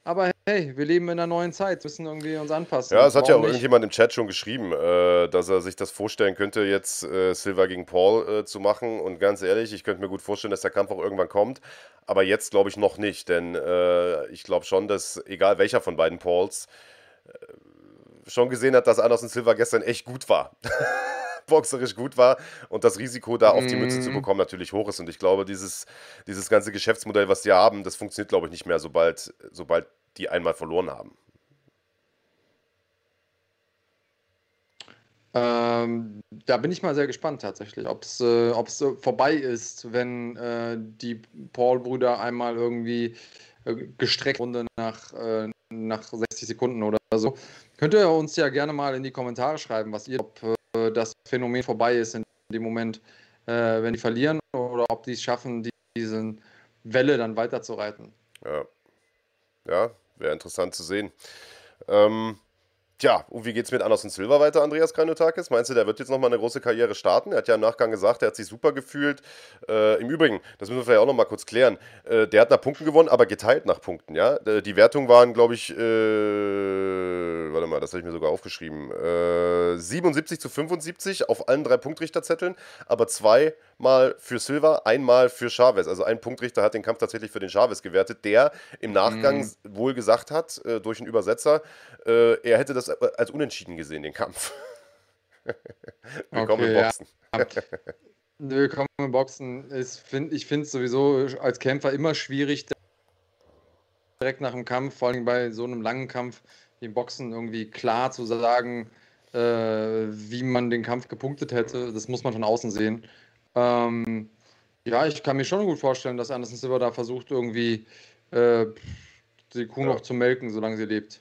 Aber hey, wir leben in einer neuen Zeit, müssen irgendwie uns anpassen. Ja, es hat ja auch nicht? irgendjemand im Chat schon geschrieben, äh, dass er sich das vorstellen könnte, jetzt äh, Silva gegen Paul äh, zu machen. Und ganz ehrlich, ich könnte mir gut vorstellen, dass der Kampf auch irgendwann kommt. Aber jetzt glaube ich noch nicht, denn äh, ich glaube schon, dass egal welcher von beiden Pauls äh, schon gesehen hat, dass Anderson Silva gestern echt gut war. (laughs) boxerisch gut war und das Risiko da auf die Mütze zu Mhm. bekommen natürlich hoch ist. Und ich glaube, dieses, dieses ganze Geschäftsmodell, was die haben, das funktioniert, glaube ich, nicht mehr, sobald, sobald die einmal verloren haben. Ähm, da bin ich mal sehr gespannt tatsächlich, ob es äh, ob's, vorbei ist, wenn äh, die Paul-Brüder einmal irgendwie äh, gestreckt Runde nach, äh, nach 60 Sekunden oder so. Könnt ihr uns ja gerne mal in die Kommentare schreiben, was ihr, ob äh, das Phänomen vorbei ist in dem Moment, äh, wenn die verlieren oder ob die es schaffen, die, diese Welle dann weiterzureiten. Ja, ja wäre interessant zu sehen. Ähm, tja, und wie geht's mit Anderson Silva weiter, Andreas Kranotakis? Meinst du, der wird jetzt nochmal eine große Karriere starten? Er hat ja im Nachgang gesagt, er hat sich super gefühlt. Äh, Im Übrigen, das müssen wir vielleicht auch nochmal kurz klären, äh, der hat nach Punkten gewonnen, aber geteilt nach Punkten, ja? Äh, Die Wertungen waren, glaube ich, äh, warte mal, das habe ich mir sogar aufgeschrieben, äh, 77 zu 75 auf allen drei Punktrichterzetteln, aber zweimal für Silva, einmal für Chavez. Also ein Punktrichter hat den Kampf tatsächlich für den Chavez gewertet, der im Nachgang Mhm. wohl gesagt hat, äh, durch einen Übersetzer, äh, er hätte das als unentschieden gesehen, den Kampf. (laughs) Willkommen Okay, im ja. Boxen. Willkommen im Boxen. Ist, find, ich finde es sowieso als Kämpfer immer schwierig, direkt nach dem Kampf, vor allem bei so einem langen Kampf, im Boxen irgendwie klar zu sagen, äh, wie man den Kampf gepunktet hätte. Das muss man von außen sehen. Ähm, ja, ich kann mir schon gut vorstellen, dass Anderson Silva da versucht, irgendwie äh, die Kuh Ja. noch zu melken, solange sie lebt.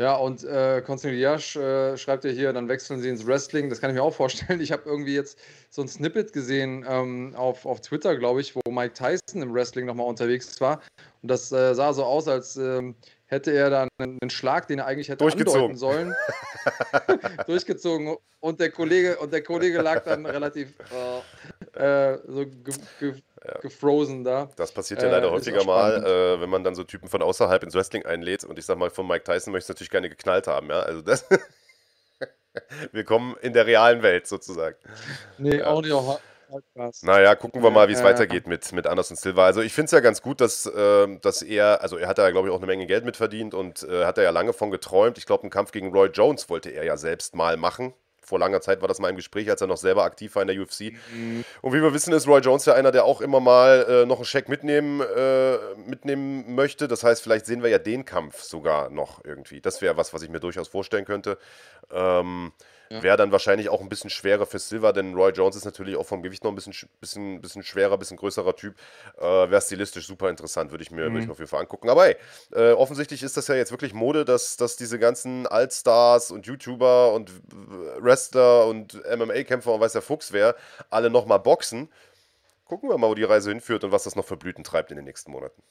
Ja, und äh, Konstantin Diasch äh, schreibt ja hier, dann wechseln sie ins Wrestling. Das kann ich mir auch vorstellen. (laughs) Ich habe irgendwie jetzt so ein Snippet gesehen ähm, auf, auf Twitter, glaube ich, wo Mike Tyson im Wrestling nochmal unterwegs war. Und das äh, sah so aus, als ähm, hätte er dann einen, Schlag, den er eigentlich hätte andeuten sollen, (laughs) (laughs) durchgezogen. Und der Kollege, und der Kollege lag dann relativ äh, äh, so ge ge gefrozen da. Das passiert ja Äh, leider ist häufiger auch mal, äh, wenn man dann so Typen von außerhalb ins Wrestling einlädt. Und ich sag mal, von Mike Tyson möchte ich natürlich gerne geknallt haben, ja. Also das. (laughs) Willkommen in der realen Welt sozusagen. Nee, auch nicht auf Podcast. Naja, gucken wir mal, wie es Äh, weitergeht mit, mit Anderson Silva. Also ich finde es ja ganz gut, dass, ähm, dass er, also er hat ja, glaube ich, auch eine Menge Geld mitverdient und äh, hat er ja lange von geträumt. Ich glaube, einen Kampf gegen Roy Jones wollte er ja selbst mal machen. Vor langer Zeit war das mal im Gespräch, als er noch selber aktiv war in der UFC. Und wie wir wissen, ist Roy Jones ja einer, der auch immer mal äh, noch einen Scheck mitnehmen, äh, mitnehmen möchte. Das heißt, vielleicht sehen wir ja den Kampf sogar noch irgendwie. Das wäre was, was ich mir durchaus vorstellen könnte. Ähm, Ja. Wäre dann wahrscheinlich auch ein bisschen schwerer für Silva, denn Roy Jones ist natürlich auch vom Gewicht noch ein bisschen, sch- bisschen, bisschen schwerer, bisschen größerer Typ. Äh, Wäre stilistisch super interessant, würde ich, mir- würd ich mir auf jeden Fall angucken. Aber hey, äh, offensichtlich ist das ja jetzt wirklich Mode, dass, dass diese ganzen Altstars und YouTuber und Wrestler und MMA-Kämpfer und weiß der Fuchs wer, alle nochmal boxen. Gucken wir mal, wo die Reise hinführt und was das noch für Blüten treibt in den nächsten Monaten.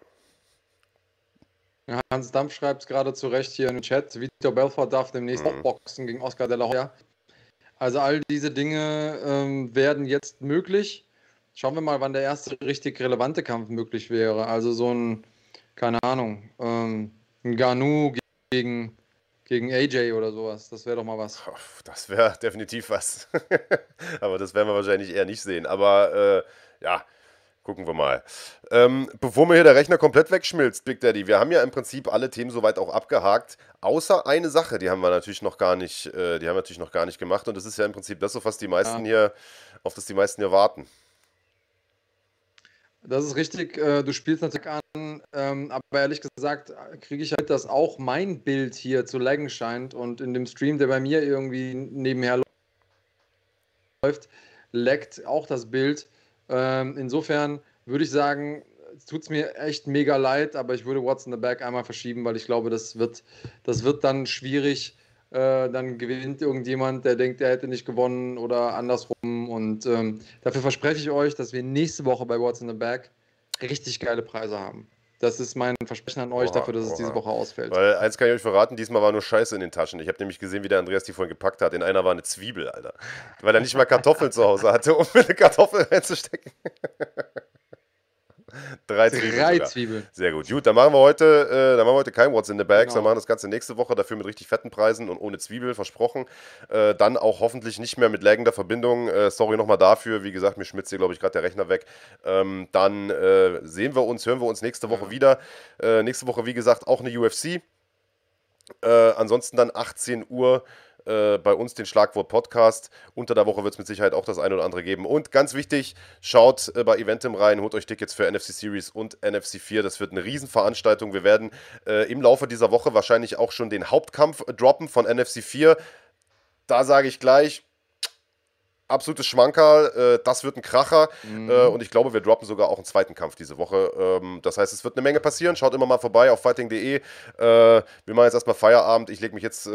Ja, Hans Dampf schreibt es gerade zu Recht hier im Chat. Vitor Belfort darf demnächst Mhm. auch boxen gegen Oscar de la Hoya. Also all diese Dinge ähm, werden jetzt möglich. Schauen wir mal, wann der erste richtig relevante Kampf möglich wäre. Also so ein, keine Ahnung, ähm, ein Ganu gegen, gegen AJ oder sowas. Das wäre doch mal was. Das wäre (laughs) definitiv was. (laughs) Aber das werden wir wahrscheinlich eher nicht sehen. Aber äh, ja, gucken wir mal. Ähm, bevor mir hier der Rechner komplett wegschmilzt, Big Daddy, wir haben ja im Prinzip alle Themen soweit auch abgehakt. Außer eine Sache, die haben wir natürlich noch gar nicht, äh, die haben wir natürlich noch gar nicht gemacht. Und das ist ja im Prinzip das, auf was die meisten hier, auf das die meisten hier warten. Das ist richtig, äh, du spielst natürlich an, ähm, aber ehrlich gesagt kriege ich halt, dass auch mein Bild hier zu laggen scheint und in dem Stream, der bei mir irgendwie nebenher läuft, laggt auch das Bild. Ähm, insofern würde ich sagen, es tut mir echt mega leid, aber ich würde What's in the Back einmal verschieben, weil ich glaube, das wird, das wird dann schwierig. Äh, dann gewinnt irgendjemand, der denkt, er hätte nicht gewonnen oder andersrum und ähm, dafür verspreche ich euch, dass wir nächste Woche bei What's in the Bag richtig geile Preise haben. Das ist mein Versprechen an euch Oha, dafür, dass es oha. diese Woche ausfällt. Weil eins kann ich euch verraten, diesmal war nur Scheiße in den Taschen. Ich habe nämlich gesehen, wie der Andreas die vorhin gepackt hat. In einer war eine Zwiebel, Alter. Weil er nicht mal Kartoffeln zu Hause hatte, um mir eine Kartoffel reinzustecken. (laughs) Drei Zwiebeln. Drei sogar. Zwiebeln. Sehr gut. Gut, dann machen wir heute, äh, dann machen wir heute kein What's in the Bags, Genau. dann machen wir das Ganze nächste Woche dafür mit richtig fetten Preisen und ohne Zwiebel, versprochen. Äh, dann auch hoffentlich nicht mehr mit laggender Verbindung. Äh, sorry nochmal dafür. Wie gesagt, mir schmitzt hier, glaube ich, gerade der Rechner weg. Ähm, dann äh, sehen wir uns, hören wir uns nächste Woche wieder. Äh, nächste Woche, wie gesagt, auch eine UFC. Äh, ansonsten dann 18 Uhr äh, bei uns den Schlagwort Podcast. Unter der Woche wird es mit Sicherheit auch das eine oder andere geben. Und ganz wichtig, schaut äh, bei Eventim rein, holt euch Tickets für NFC Series und NFC 4. Das wird eine Riesenveranstaltung. Wir werden äh, im Laufe dieser Woche wahrscheinlich auch schon den Hauptkampf äh, droppen von NFC 4. Da sage ich gleich, absolutes Schmankerl. Äh, das wird ein Kracher. Äh, und ich glaube, wir droppen sogar auch einen zweiten Kampf diese Woche. Ähm, das heißt, es wird eine Menge passieren. Schaut immer mal vorbei auf fighting.de. Wir machen jetzt erstmal Feierabend. Ich lege mich jetzt